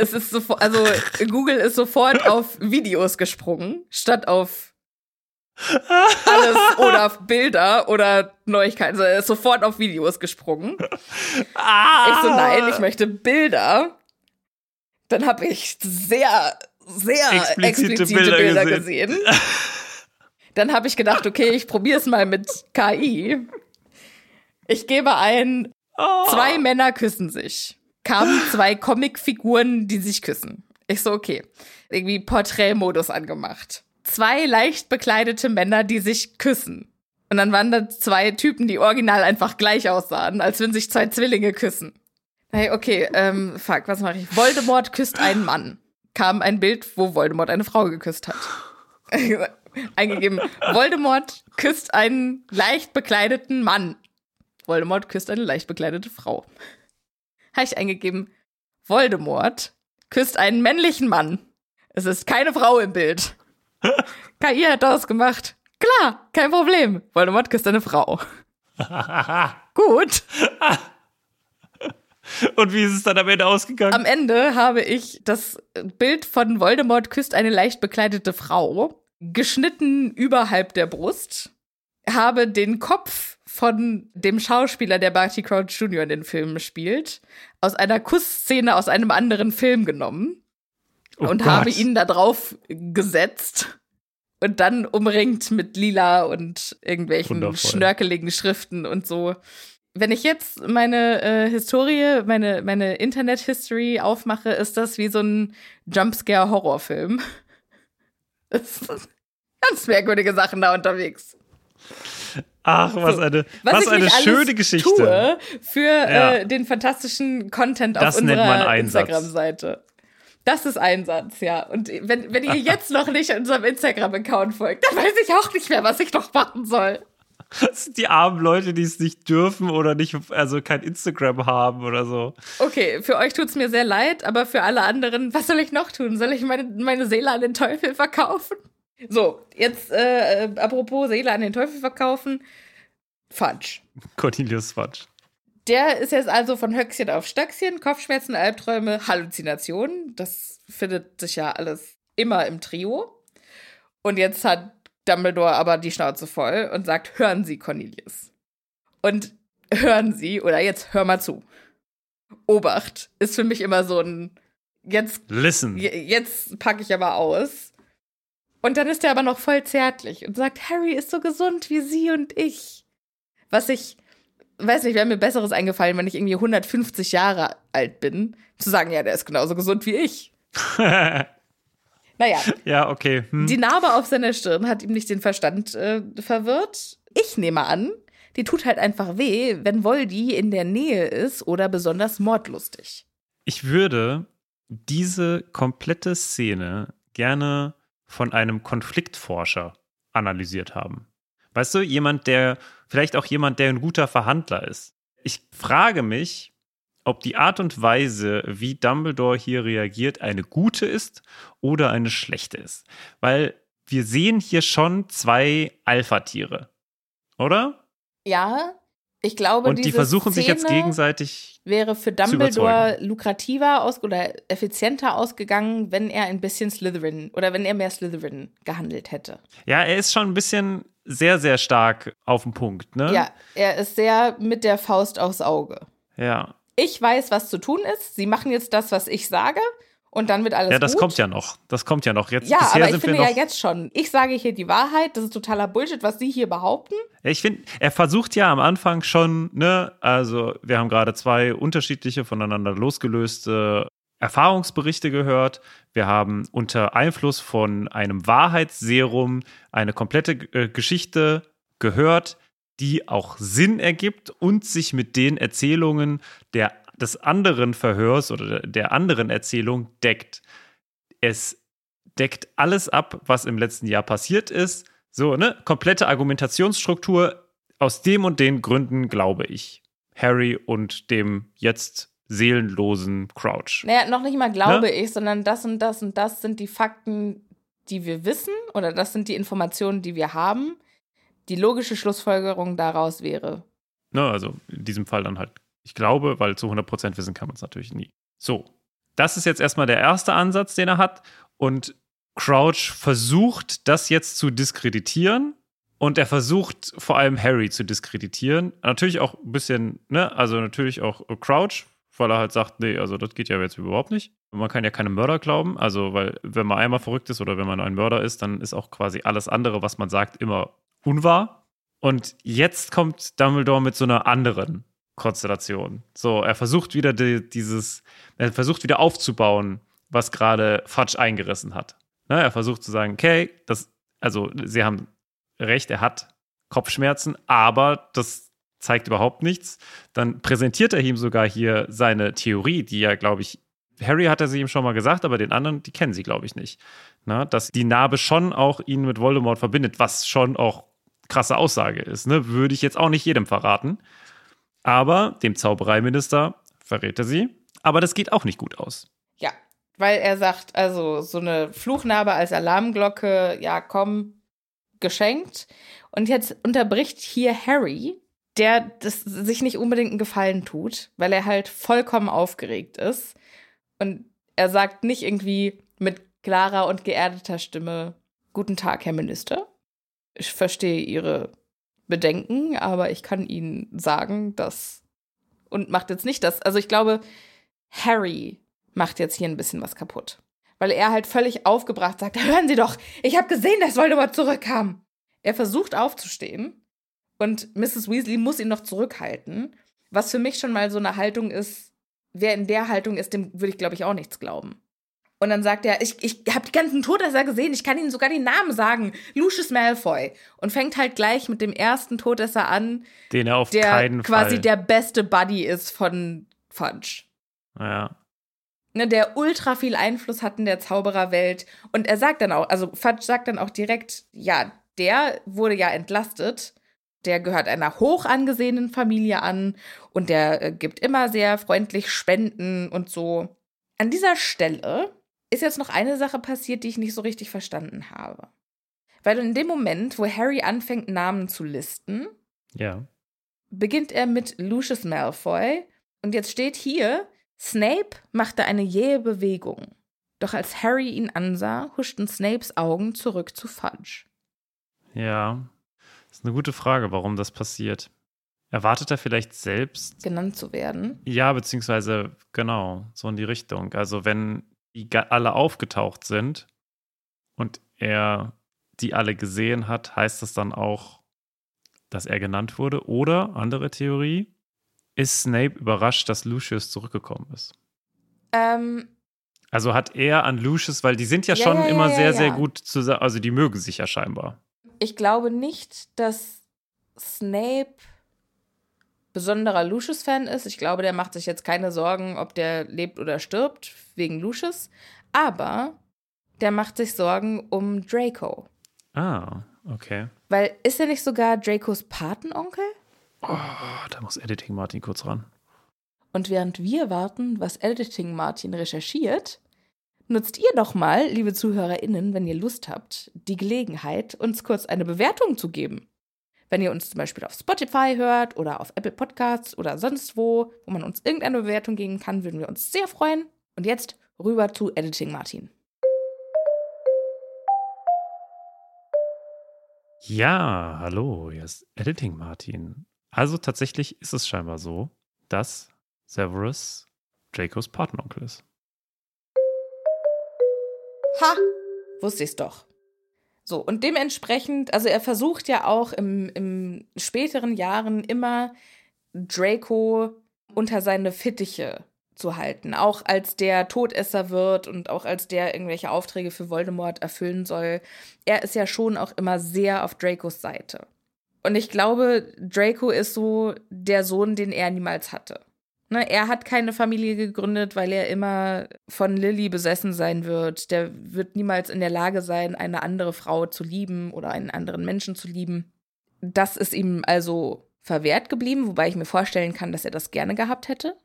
Es ist sofort, also Google ist sofort auf Videos gesprungen, statt auf alles oder auf Bilder oder Neuigkeiten. Also er ist sofort auf Videos gesprungen. Ich so, nein, ich möchte Bilder. Dann habe ich sehr, sehr Explizite explizite, Bilder Bilder, gesehen. gesehen. Dann habe ich gedacht, okay, ich probiere es mal mit KI. Ich gebe ein, zwei Männer küssen sich. Kamen zwei Comicfiguren, die sich küssen. Ich so, okay. Irgendwie Porträtmodus angemacht. Zwei leicht bekleidete Männer, die sich küssen. Und dann waren da zwei Typen, die original einfach gleich aussahen, als wenn sich zwei Zwillinge küssen. Hey, okay, ähm, fuck, was mache ich? Voldemort küsst einen Mann. Kam ein Bild, wo Voldemort eine Frau geküsst hat. Eingegeben, Voldemort küsst einen leicht bekleideten Mann. Voldemort küsst eine leicht bekleidete Frau. Habe ich eingegeben, Voldemort küsst einen männlichen Mann. Es ist keine Frau im Bild. KI hat das gemacht. Klar, kein Problem. Voldemort küsst eine Frau. Gut. Und wie ist es dann am Ende ausgegangen? Am Ende habe ich das Bild von Voldemort küsst eine leicht bekleidete Frau, geschnitten überhalb der Brust, habe den Kopf von dem Schauspieler, der Barty Crouch Jr. in den Filmen spielt, aus einer Kussszene aus einem anderen Film genommen Oh und Gott. habe ihn da drauf gesetzt und dann umringt mit lila und irgendwelchen Wundervoll. schnörkeligen Schriften und so. Wenn ich jetzt meine äh, Historie, meine, meine Internet-History aufmache, ist das wie so ein Jumpscare-Horrorfilm. Ganz merkwürdige Sachen da unterwegs. Ach, was eine, Was, was eine schöne Geschichte. für Ja. äh, den fantastischen Content Das auf unserer. Instagram-Seite. Das ist Einsatz, ja. Und wenn, wenn ihr jetzt noch nicht unserem Instagram-Account folgt, dann weiß ich auch nicht mehr, was ich noch machen soll. Das sind die armen Leute, die es nicht dürfen oder nicht, also kein Instagram haben oder so. Okay, für euch tut's mir sehr leid, aber für alle anderen, was soll ich noch tun? Soll ich meine, meine Seele an den Teufel verkaufen? So, jetzt äh, äh, apropos Seele an den Teufel verkaufen. Fudge. Cornelius Fatsch. Der ist jetzt also von Höchstchen auf Stöckchen, Kopfschmerzen, Albträume, Halluzinationen. Das findet sich ja alles immer im Trio. Und jetzt hat Dumbledore aber die Schnauze voll und sagt, hören Sie, Cornelius. Und hören Sie, oder jetzt hör mal zu. Obacht ist für mich immer so ein, jetzt Listen. Je- Jetzt packe ich aber aus. Und dann ist er aber noch voll zärtlich und sagt, Harry ist so gesund wie Sie und ich. Was ich, weiß nicht, wäre mir Besseres eingefallen, wenn ich irgendwie 150 Jahre alt bin, zu sagen, ja, der ist genauso gesund wie ich. Naja, ja, okay. Hm. die Narbe auf seiner Stirn hat ihm nicht den Verstand äh, verwirrt. Ich nehme an, die tut halt einfach weh, wenn Voldy in der Nähe ist oder besonders mordlustig. Ich würde diese komplette Szene gerne von einem Konfliktforscher analysiert haben. Weißt du, jemand, der, vielleicht auch jemand, der ein guter Verhandler ist. Ich frage mich, ob die Art und Weise, wie Dumbledore hier reagiert, eine gute ist oder eine schlechte ist. Weil wir sehen hier schon zwei Alpha-Tiere, oder? Ja, ich glaube, Und die versuchen sich jetzt Szene gegenseitig. wäre für Dumbledore lukrativer aus oder effizienter ausgegangen, wenn er ein bisschen Slytherin oder wenn er mehr Slytherin gehandelt hätte. Ja, er ist schon ein bisschen sehr, sehr stark auf den Punkt, ne? Ja, er ist sehr mit der Faust aufs Auge. Ja. Ich weiß, was zu tun ist. Sie machen jetzt das, was ich sage, und dann wird alles Ja, das gut. kommt ja noch. Das kommt ja noch. Jetzt, Ja, aber ich finde ja jetzt schon. Ich sage hier die Wahrheit. Das ist totaler Bullshit, was Sie hier behaupten. Ich finde, er versucht ja am Anfang schon, ne, also wir haben gerade zwei unterschiedliche, voneinander losgelöste Erfahrungsberichte gehört. Wir haben unter Einfluss von einem Wahrheitsserum eine komplette äh, Geschichte gehört, die auch Sinn ergibt und sich mit den Erzählungen der, des anderen Verhörs oder der anderen Erzählung deckt. Es deckt alles ab, was im letzten Jahr passiert ist. So, ne? Komplette Argumentationsstruktur. Aus dem und den Gründen glaube ich. Harry und dem jetzt seelenlosen Crouch. Naja, noch nicht mal glaube Ne? ich, sondern das und das und das sind die Fakten, die wir wissen oder das sind die Informationen, die wir haben. Die logische Schlussfolgerung daraus wäre. Ne, also in diesem Fall dann halt, ich glaube, weil zu 100% wissen kann man es natürlich nie. So, das ist jetzt erstmal der erste Ansatz, den er hat. Und Crouch versucht, das jetzt zu diskreditieren. Und er versucht vor allem Harry zu diskreditieren. Natürlich auch ein bisschen, ne, also natürlich auch Crouch, weil er halt sagt, nee, also das geht ja jetzt überhaupt nicht. Man kann ja keine Mörder glauben, also weil wenn man einmal verrückt ist oder wenn man ein Mörder ist, dann ist auch quasi alles andere, was man sagt, immer unwahr. Und jetzt kommt Dumbledore mit so einer anderen Konstellation. So, er versucht wieder die, dieses, er versucht wieder aufzubauen, was gerade Fudge eingerissen hat. Ne, er versucht zu sagen, okay, das, also sie haben recht, er hat Kopfschmerzen, aber das zeigt überhaupt nichts. Dann präsentiert er ihm sogar hier seine Theorie, die ja, glaube ich, Harry hat er sie ihm schon mal gesagt, aber den anderen, die kennen sie, glaube ich, nicht. Na, dass die Narbe schon auch ihn mit Voldemort verbindet, was schon auch krasse Aussage ist. Ne? Würde ich jetzt auch nicht jedem verraten. Aber dem Zaubereiminister verrät er sie. Aber das geht auch nicht gut aus. Ja, weil er sagt, also so eine Fluchnarbe als Alarmglocke, ja, komm, geschenkt. Und jetzt unterbricht hier Harry, der das sich nicht unbedingt einen Gefallen tut, weil er halt vollkommen aufgeregt ist. Und er sagt nicht irgendwie mit klarer und geerdeter Stimme, Guten Tag, Herr Minister. Ich verstehe Ihre Bedenken, aber ich kann Ihnen sagen, dass. Und macht jetzt nicht das. Also ich glaube, Harry macht jetzt hier ein bisschen was kaputt. Weil er halt völlig aufgebracht sagt, hören Sie doch, ich habe gesehen, dass Voldemort zurückkam. Er versucht aufzustehen und Mrs. Weasley muss ihn noch zurückhalten, was für mich schon mal so eine Haltung ist, wer in der Haltung ist, dem würde ich glaube ich auch nichts glauben. Und dann sagt er, ich, ich habe die ganzen Todesser gesehen, ich kann Ihnen sogar den Namen sagen, Lucius Malfoy. Und fängt halt gleich mit dem ersten Todesser an, Den er auf der keinen quasi Fall. der beste Buddy ist von Fudge ja. ne, der ultra viel Einfluss hat in der Zaubererwelt. Und er sagt dann auch, also Fudge sagt dann auch direkt, ja, der wurde ja entlastet. Der gehört einer hoch angesehenen Familie an und der äh, gibt immer sehr freundlich Spenden und so. An dieser Stelle ist jetzt noch eine Sache passiert, die ich nicht so richtig verstanden habe. Weil in dem Moment, wo Harry anfängt, Namen zu listen, Ja. beginnt er mit Lucius Malfoy und jetzt steht hier, Snape machte eine jähe Bewegung. Doch als Harry ihn ansah, huschten Snapes Augen zurück zu Fudge. Ja. Ist eine gute Frage, warum das passiert. Erwartet er vielleicht selbst? Genannt zu werden. Ja, beziehungsweise, genau, so in die Richtung. Also, wenn die alle aufgetaucht sind und er die alle gesehen hat, heißt das dann auch, dass er genannt wurde? Oder, andere Theorie, ist Snape überrascht, dass Lucius zurückgekommen ist? Ähm, Also hat er an Lucius, weil die sind ja Ja, schon ja, immer ja, sehr, sehr gut zusammen, also die mögen sich ja scheinbar. ich glaube nicht, dass Snape besonderer Lucius-Fan ist. Ich glaube, der macht sich jetzt keine Sorgen, ob der lebt oder stirbt, wegen Lucius. Aber der macht sich Sorgen um Draco. Ah, okay. Weil ist er nicht sogar Dracos Patenonkel? Oh, da muss Editing Martin kurz ran. Und während wir warten, was Editing Martin recherchiert, nutzt ihr doch mal, liebe ZuhörerInnen, wenn ihr Lust habt, die Gelegenheit, uns kurz eine Bewertung zu geben. Wenn ihr uns zum Beispiel auf Spotify hört oder auf Apple Podcasts oder sonst wo, wo man uns irgendeine Bewertung geben kann, würden wir uns sehr freuen. Und jetzt rüber zu Editing Martin. Ja, hallo, hier ist Editing Martin. Also tatsächlich ist es scheinbar so, dass Severus Dracos Patenonkel ist. Ha! Wusste ich's doch. So, und dementsprechend, also er versucht ja auch im, im späteren Jahren immer Draco unter seine Fittiche zu halten. Auch als der Todesser wird und auch als der irgendwelche Aufträge für Voldemort erfüllen soll. Er ist ja schon auch immer sehr auf Dracos Seite. Und ich glaube, Draco ist so der Sohn, den er niemals hatte. Ne, er hat keine Familie gegründet, weil er immer von Lilly besessen sein wird. Der wird niemals in der Lage sein, eine andere Frau zu lieben oder einen anderen Menschen zu lieben. Das ist ihm also verwehrt geblieben, wobei ich mir vorstellen kann, dass er das gerne gehabt hätte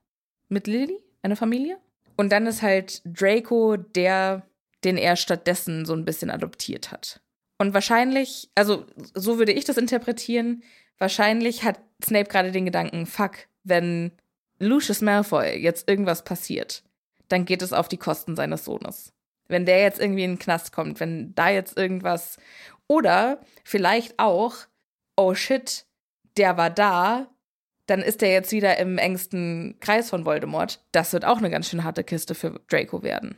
mit Lilly, eine Familie. Und dann ist halt Draco der, den er stattdessen so ein bisschen adoptiert hat. Und wahrscheinlich, also so würde ich das interpretieren, wahrscheinlich hat Snape gerade den Gedanken, fuck, wenn Lucius Malfoy jetzt irgendwas passiert, dann geht es auf die Kosten seines Sohnes. Wenn der jetzt irgendwie in den Knast kommt, wenn da jetzt irgendwas. Oder vielleicht auch, oh shit, der war da, dann ist der jetzt wieder im engsten Kreis von Voldemort. Das wird auch eine ganz schön harte Kiste für Draco werden.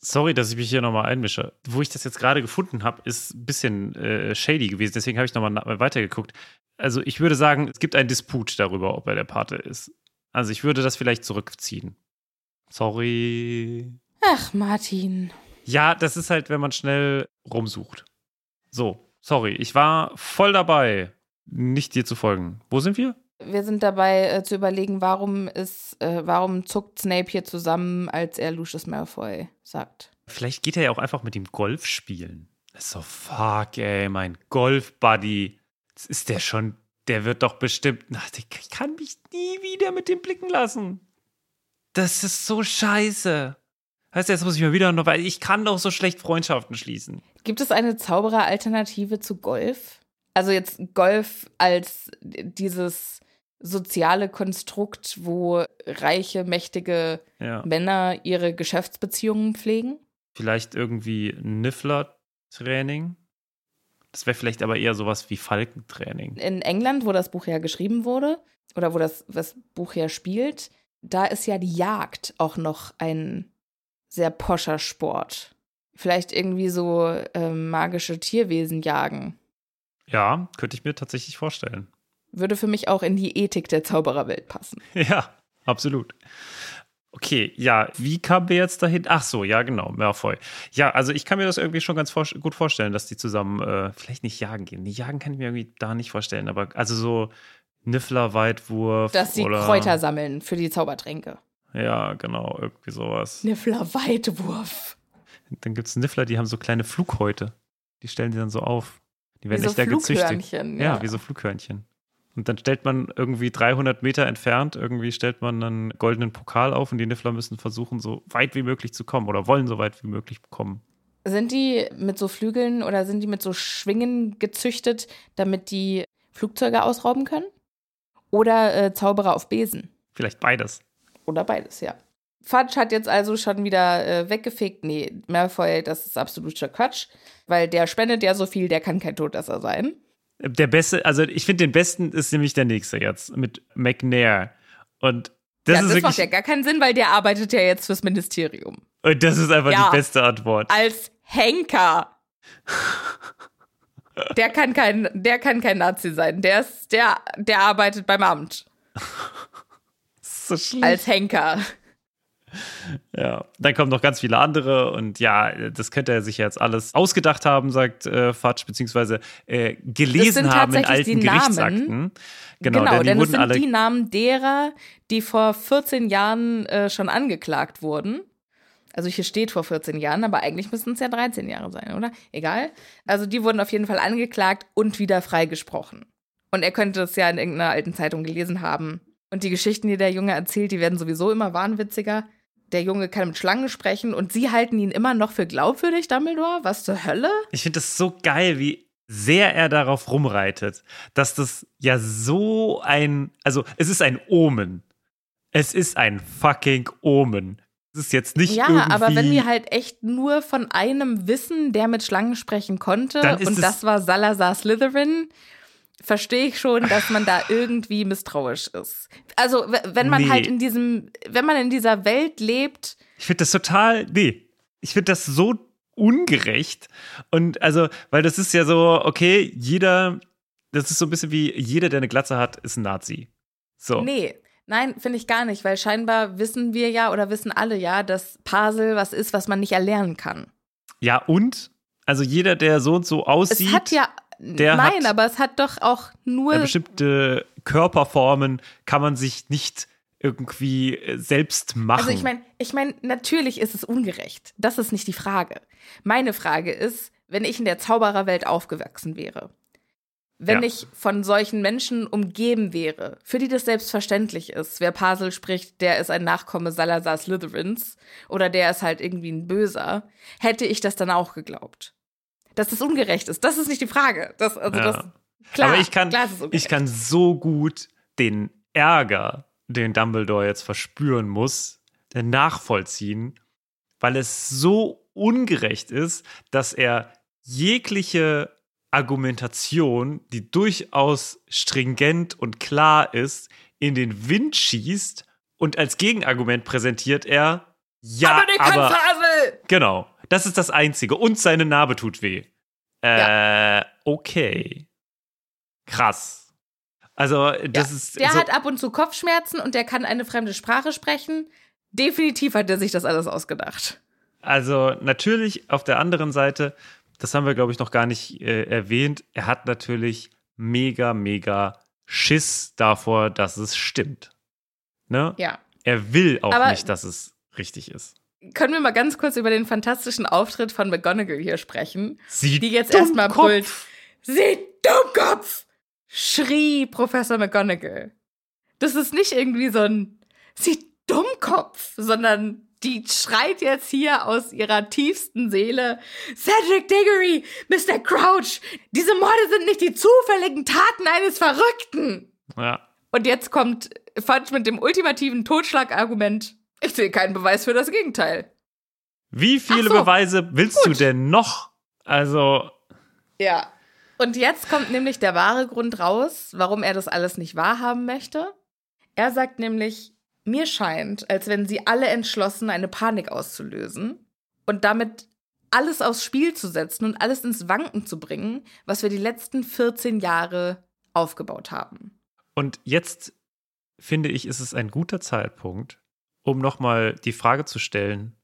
Sorry, dass ich mich hier nochmal einmische. Wo ich das jetzt gerade gefunden habe, ist ein bisschen äh, shady gewesen. Deswegen habe ich nochmal weitergeguckt. Also ich würde sagen, es gibt einen Disput darüber, ob er der Pate ist. Also ich würde das vielleicht zurückziehen. Sorry. Ach, Martin. Ja, das ist halt, wenn man schnell rumsucht. So, sorry. Ich war voll dabei, nicht dir zu folgen. Wo sind wir? Wir sind dabei äh, zu überlegen, warum ist, äh, warum zuckt Snape hier zusammen, als er Lucius Malfoy sagt. Vielleicht geht er ja auch einfach mit ihm Golf spielen. So, fuck, ey, mein Golf-Buddy. Ist der schon der wird doch bestimmt, ach, ich kann mich nie wieder mit dem blicken lassen. Das ist so scheiße. Heißt, jetzt muss ich mal wieder noch, weil ich kann doch so schlecht Freundschaften schließen. Gibt es eine Zauberer-Alternative zu Golf? Also jetzt Golf als dieses soziale Konstrukt, wo reiche, mächtige ja. Männer ihre Geschäftsbeziehungen pflegen? Vielleicht irgendwie Niffler-Training? Das wäre vielleicht aber eher sowas wie Falkentraining. In England, wo das Buch ja geschrieben wurde, oder wo das, das Buch ja spielt, da ist ja die Jagd auch noch ein sehr poscher Sport. Vielleicht irgendwie so äh, magische Tierwesen jagen. Ja, könnte ich mir tatsächlich vorstellen. Würde für mich auch in die Ethik der Zaubererwelt passen. Ja, absolut. Okay, ja, wie kamen wir jetzt dahin? Ach so, ja, genau, Malfoy. Ja, also ich kann mir das irgendwie schon ganz vor gut vorstellen, dass die zusammen äh, vielleicht nicht jagen gehen. Die jagen kann ich mir irgendwie da nicht vorstellen, aber also so Niffler, Weitwurf. Dass sie oder, Kräuter sammeln für die Zaubertränke. Ja, genau, irgendwie sowas. Niffler, Weitwurf. Dann gibt es Niffler, die haben so kleine Flughäute. Die stellen die dann so auf. Die werden wie nicht so da gezüchtet. Ja. ja, wie so Flughörnchen. Und dann stellt man irgendwie 300 Meter entfernt, irgendwie stellt man einen goldenen Pokal auf und die Niffler müssen versuchen, so weit wie möglich zu kommen oder wollen so weit wie möglich kommen. Sind die mit so Flügeln oder sind die mit so Schwingen gezüchtet, damit die Flugzeuge ausrauben können? Oder äh, Zauberer auf Besen? Vielleicht beides. Oder beides, ja. Fudge hat jetzt also schon wieder äh, weggefegt. Nee, Malfoy, das ist absoluter Quatsch, weil der spendet ja so viel, der kann kein Todesser sein. Der beste, also ich finde den besten ist nämlich der nächste jetzt mit McNair. Und das ja, ist das wirklich, macht ja gar keinen Sinn, weil der arbeitet ja jetzt fürs Ministerium. Und das ist einfach ja, die beste Antwort. Als Henker. der kann kein, der kann kein Nazi sein. Der ist, der, der arbeitet beim Amt. so schlimm. Als Henker. Ja, dann kommen noch ganz viele andere und ja, das könnte er sich jetzt alles ausgedacht haben, sagt äh, Fatsch, beziehungsweise äh, gelesen haben in alten Gerichtsakten. Genau, genau denn, denn es sind alle die Namen derer, die vor 14 Jahren äh, schon angeklagt wurden. Also hier steht vor 14 Jahren, aber eigentlich müssten es ja 13 Jahre sein, oder? Egal. Also die wurden auf jeden Fall angeklagt und wieder freigesprochen. Und er könnte es ja in irgendeiner alten Zeitung gelesen haben. Und die Geschichten, die der Junge erzählt, die werden sowieso immer wahnwitziger. Der Junge kann mit Schlangen sprechen und sie halten ihn immer noch für glaubwürdig, Dumbledore? Was zur Hölle? Ich finde das so geil, wie sehr er darauf rumreitet, dass das ja so ein, also es ist ein Omen. Es ist ein fucking Omen. Es ist jetzt nicht Ja, irgendwie, aber wenn wir halt echt nur von einem wissen, der mit Schlangen sprechen konnte, und das war Salazar Slytherin, verstehe ich schon, dass man da irgendwie misstrauisch ist. Also, wenn man Nee. halt in diesem, wenn man in dieser Welt lebt, Ich finde das total, nee, ich finde das so ungerecht. Und also, weil das ist ja so, okay, jeder, das ist so ein bisschen wie jeder, der eine Glatze hat, ist ein Nazi. So. nee. Nein, finde ich gar nicht, weil scheinbar wissen wir ja oder wissen alle ja, dass Pasel was ist, was man nicht erlernen kann. Ja, und? Also jeder, der so und so aussieht, es hat ja, der nein, hat- aber es hat doch auch nur ja, bestimmte Körperformen kann man sich nicht irgendwie äh, selbst machen. Also ich meine, ich meine, natürlich ist es ungerecht. Das ist nicht die Frage. Meine Frage ist, wenn ich in der Zaubererwelt aufgewachsen wäre, wenn Ja. ich von solchen Menschen umgeben wäre, für die das selbstverständlich ist, wer Pasel spricht, der ist ein Nachkomme Salazar Slytherins oder der ist halt irgendwie ein Böser, hätte ich das dann auch geglaubt. Dass das ungerecht ist, das ist nicht die Frage. Das, also Ja. das, klar, Aber ich kann, klar ist es ungerecht. ich kann so gut den Ärger, den Dumbledore jetzt verspüren muss, nachvollziehen, weil es so ungerecht ist, dass er jegliche Argumentation, die durchaus stringent und klar ist, in den Wind schießt und als Gegenargument präsentiert er, ja, aber aber! Genau. Das ist das Einzige. Und seine Narbe tut weh. Äh, okay. Krass. Also, das Ja, ist. Der so, hat ab und zu Kopfschmerzen und der kann eine fremde Sprache sprechen. Definitiv hat er sich das alles ausgedacht. also, natürlich auf der anderen Seite, das haben wir, glaube ich, noch gar nicht äh, erwähnt, er hat natürlich mega, mega Schiss davor, dass es stimmt. Ne? Ja. Er will auch Aber- nicht, dass es richtig ist. Können wir mal ganz kurz über den fantastischen Auftritt von McGonagall hier sprechen? Sie Die jetzt erstmal brüllt. Sie Dummkopf! schrie Professor McGonagall. Das ist nicht irgendwie so ein Sie Dummkopf, sondern die schreit jetzt hier aus ihrer tiefsten Seele Cedric Diggory, Mr. Crouch, diese Morde sind nicht die zufälligen Taten eines Verrückten. Ja. Und jetzt kommt Fudge mit dem ultimativen Totschlagargument. Ich sehe keinen Beweis für das Gegenteil. Wie viele so. Beweise willst du Gut. denn noch? Also, Ja. Und jetzt kommt nämlich der wahre Grund raus, warum er das alles nicht wahrhaben möchte. Er sagt nämlich, mir scheint, als wenn sie alle entschlossen, eine Panik auszulösen und damit alles aufs Spiel zu setzen und alles ins Wanken zu bringen, was wir die letzten 14 Jahre aufgebaut haben. Und jetzt finde ich, ist es ein guter Zeitpunkt, um nochmal die Frage zu stellen,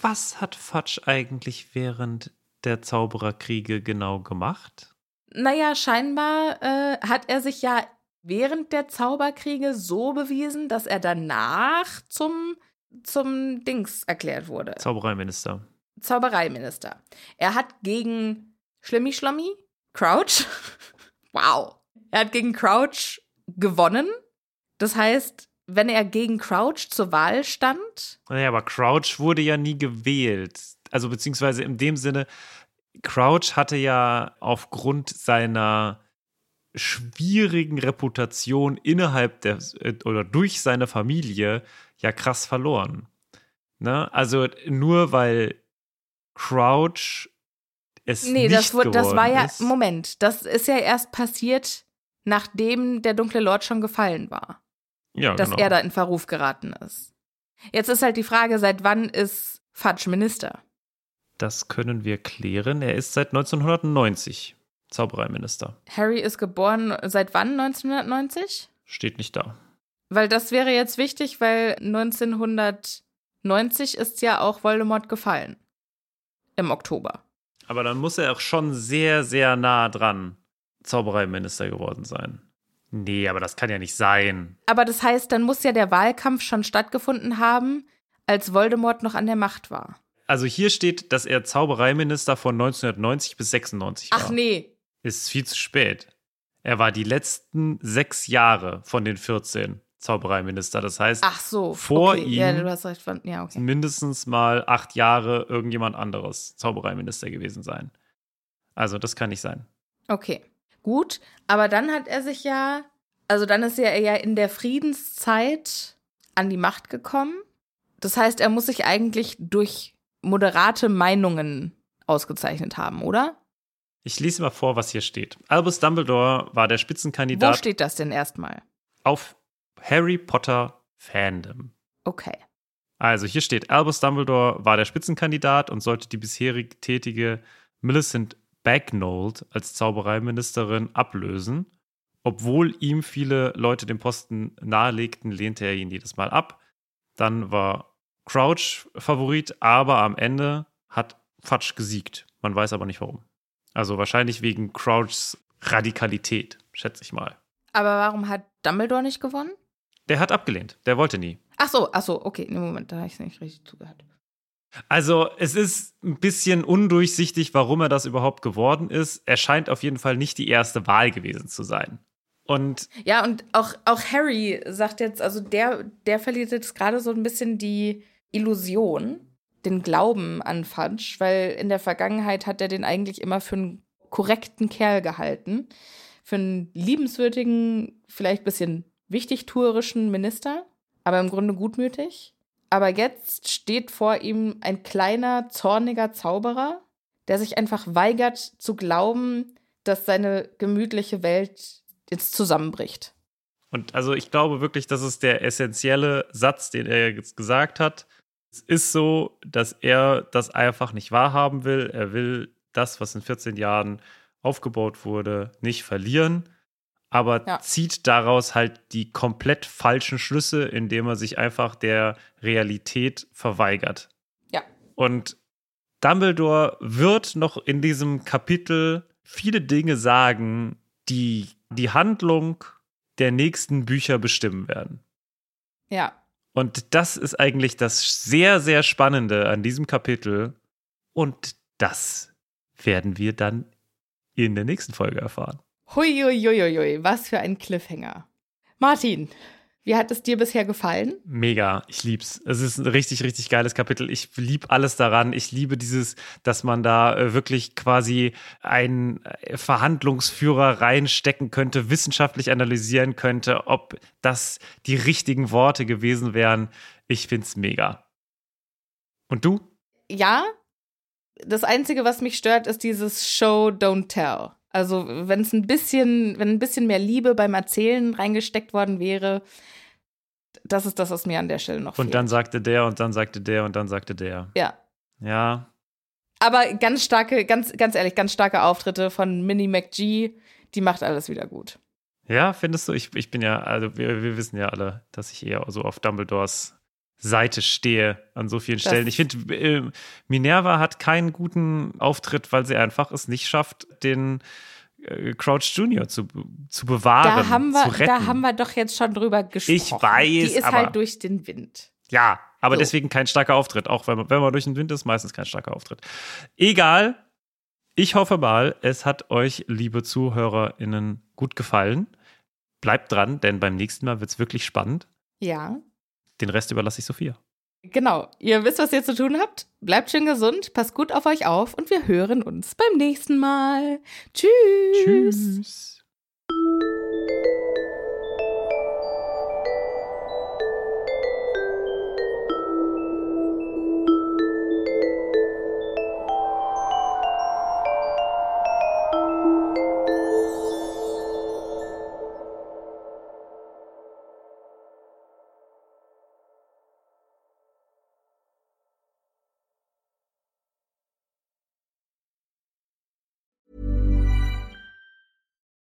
was hat Fudge eigentlich während der Zaubererkriege genau gemacht? Naja, scheinbar äh, hat er sich ja während der Zauberkriege so bewiesen, dass er danach zum, zum Dings erklärt wurde. Zaubereiminister. Zaubereiminister. Er hat gegen Schlimmi Schlommi, Crouch, wow, er hat gegen Crouch gewonnen. Das heißt, wenn er gegen Crouch zur Wahl stand, Naja, aber Crouch wurde ja nie gewählt. Also beziehungsweise in dem Sinne, Crouch hatte ja aufgrund seiner schwierigen Reputation innerhalb der äh, oder durch seine Familie ja krass verloren. Ne? Also nur weil Crouch es nee, nicht das, wurde, das war geworden ja, ist. Moment, das ist ja erst passiert, nachdem der dunkle Lord schon gefallen war. Ja, dass genau. er da in Verruf geraten ist. Jetzt ist halt die Frage, seit wann ist Fudge Minister? Das können wir klären. Er ist seit 1990 Zaubereiminister. Harry ist geboren seit wann 1990? Steht nicht da. Weil das wäre jetzt wichtig, weil 1990 ist ja auch Voldemort gefallen. Im Oktober. Aber dann muss er auch schon sehr, sehr nah dran Zaubereiminister geworden sein. Nee, aber das kann ja nicht sein. Aber das heißt, dann muss ja der Wahlkampf schon stattgefunden haben, als Voldemort noch an der Macht war. Also hier steht, dass er Zaubereiminister von 1990 bis 96 war. Ach nee. Ist viel zu spät. Er war die letzten sechs Jahre von den 14 Zaubereiminister. Das heißt, Ach so. vor okay. ihm Ja, du hast recht. Ja, okay. mindestens mal acht Jahre irgendjemand anderes Zaubereiminister gewesen sein. Also, das kann nicht sein. Okay. Gut. Aber dann hat er sich ja, also dann ist er ja in der Friedenszeit an die Macht gekommen. Das heißt, er muss sich eigentlich durch moderate Meinungen ausgezeichnet haben, oder? Ich lese mal vor, was hier steht. Albus Dumbledore war der Wo Spitzenkandidat steht das denn erstmal? auf Harry Potter Fandom. Okay. Also hier steht, Albus Dumbledore war der Spitzenkandidat und sollte die bisherig tätige Millicent Bagnold als Zaubereiministerin ablösen. Obwohl ihm viele Leute den Posten nahelegten, lehnte er ihn jedes Mal ab. Dann war Crouch Favorit, aber am Ende hat Fudge gesiegt. Man weiß aber nicht warum. Also wahrscheinlich wegen Crouchs Radikalität, schätze ich mal. Aber warum hat Dumbledore nicht gewonnen? Der hat abgelehnt. Der wollte nie. Ach so, ach so, okay. Nee, Moment, da habe ich nicht richtig zugehört. Also, es ist ein bisschen undurchsichtig, warum er das überhaupt geworden ist. Er scheint auf jeden Fall nicht die erste Wahl gewesen zu sein. Und Ja, und auch, auch Harry sagt jetzt, also der, der verliert jetzt gerade so ein bisschen die Illusion, den Glauben an Fudge, weil in der Vergangenheit hat er den eigentlich immer für einen korrekten Kerl gehalten. Für einen liebenswürdigen, vielleicht ein bisschen wichtigtuerischen Minister, aber im Grunde gutmütig. Aber jetzt steht vor ihm ein kleiner, zorniger Zauberer, der sich einfach weigert zu glauben, dass seine gemütliche Welt jetzt zusammenbricht. Und also ich glaube wirklich, das ist der essentielle Satz, den er jetzt gesagt hat. Es ist so, dass er das einfach nicht wahrhaben will. Er will das, was in 14 Jahren aufgebaut wurde, nicht verlieren, aber Ja. zieht daraus halt die komplett falschen Schlüsse, indem er sich einfach der Realität verweigert. Ja. Und Dumbledore wird noch in diesem Kapitel viele Dinge sagen, die die Handlung der nächsten Bücher bestimmen werden. Ja. Und das ist eigentlich das sehr, sehr Spannende an diesem Kapitel. Und das werden wir dann in der nächsten Folge erfahren. Huiuiuiui, was für ein Cliffhanger. Martin, wie hat es dir bisher gefallen? Mega, ich lieb's. Es ist ein richtig, richtig geiles Kapitel. Ich lieb alles daran. Ich liebe dieses, dass man da äh, wirklich quasi einen äh, Verhandlungsführer reinstecken könnte, wissenschaftlich analysieren könnte, ob das die richtigen Worte gewesen wären. Ich find's mega. Und du? Ja, das Einzige, was mich stört, ist dieses Show, don't tell. Also, wenn es ein bisschen, wenn ein bisschen mehr Liebe beim Erzählen reingesteckt worden wäre, das ist das, was mir an der Stelle noch fehlt. Und dann sagte der und dann sagte der und dann sagte der. ja. Ja, Aber ganz starke, ganz, ganz ehrlich, ganz starke Auftritte von Minnie McGee, die macht alles wieder gut. Ja, findest du? Ich, ich bin ja, also wir, wir wissen ja alle, dass ich eher so auf Dumbledores Seite stehe an so vielen Das- Stellen. Ich finde, äh, Minerva hat keinen guten Auftritt, weil sie einfach es nicht schafft, den äh, Crouch Junior zu, zu bewahren, Da haben, wir, zu retten. da haben wir doch jetzt schon drüber gesprochen. Ich weiß, Die ist aber- halt durch den Wind. Ja, aber So. deswegen kein starker Auftritt. Auch wenn man, wenn man durch den Wind ist, meistens kein starker Auftritt. Egal. Ich hoffe mal, es hat euch, liebe ZuhörerInnen, gut gefallen. Bleibt dran, denn beim nächsten Mal wird es wirklich spannend. Ja. Den Rest überlasse ich Sophia. Genau. Ihr wisst, was ihr zu tun habt. Bleibt schön gesund, passt gut auf euch auf und wir hören uns beim nächsten Mal. Tschüss. Tschüss.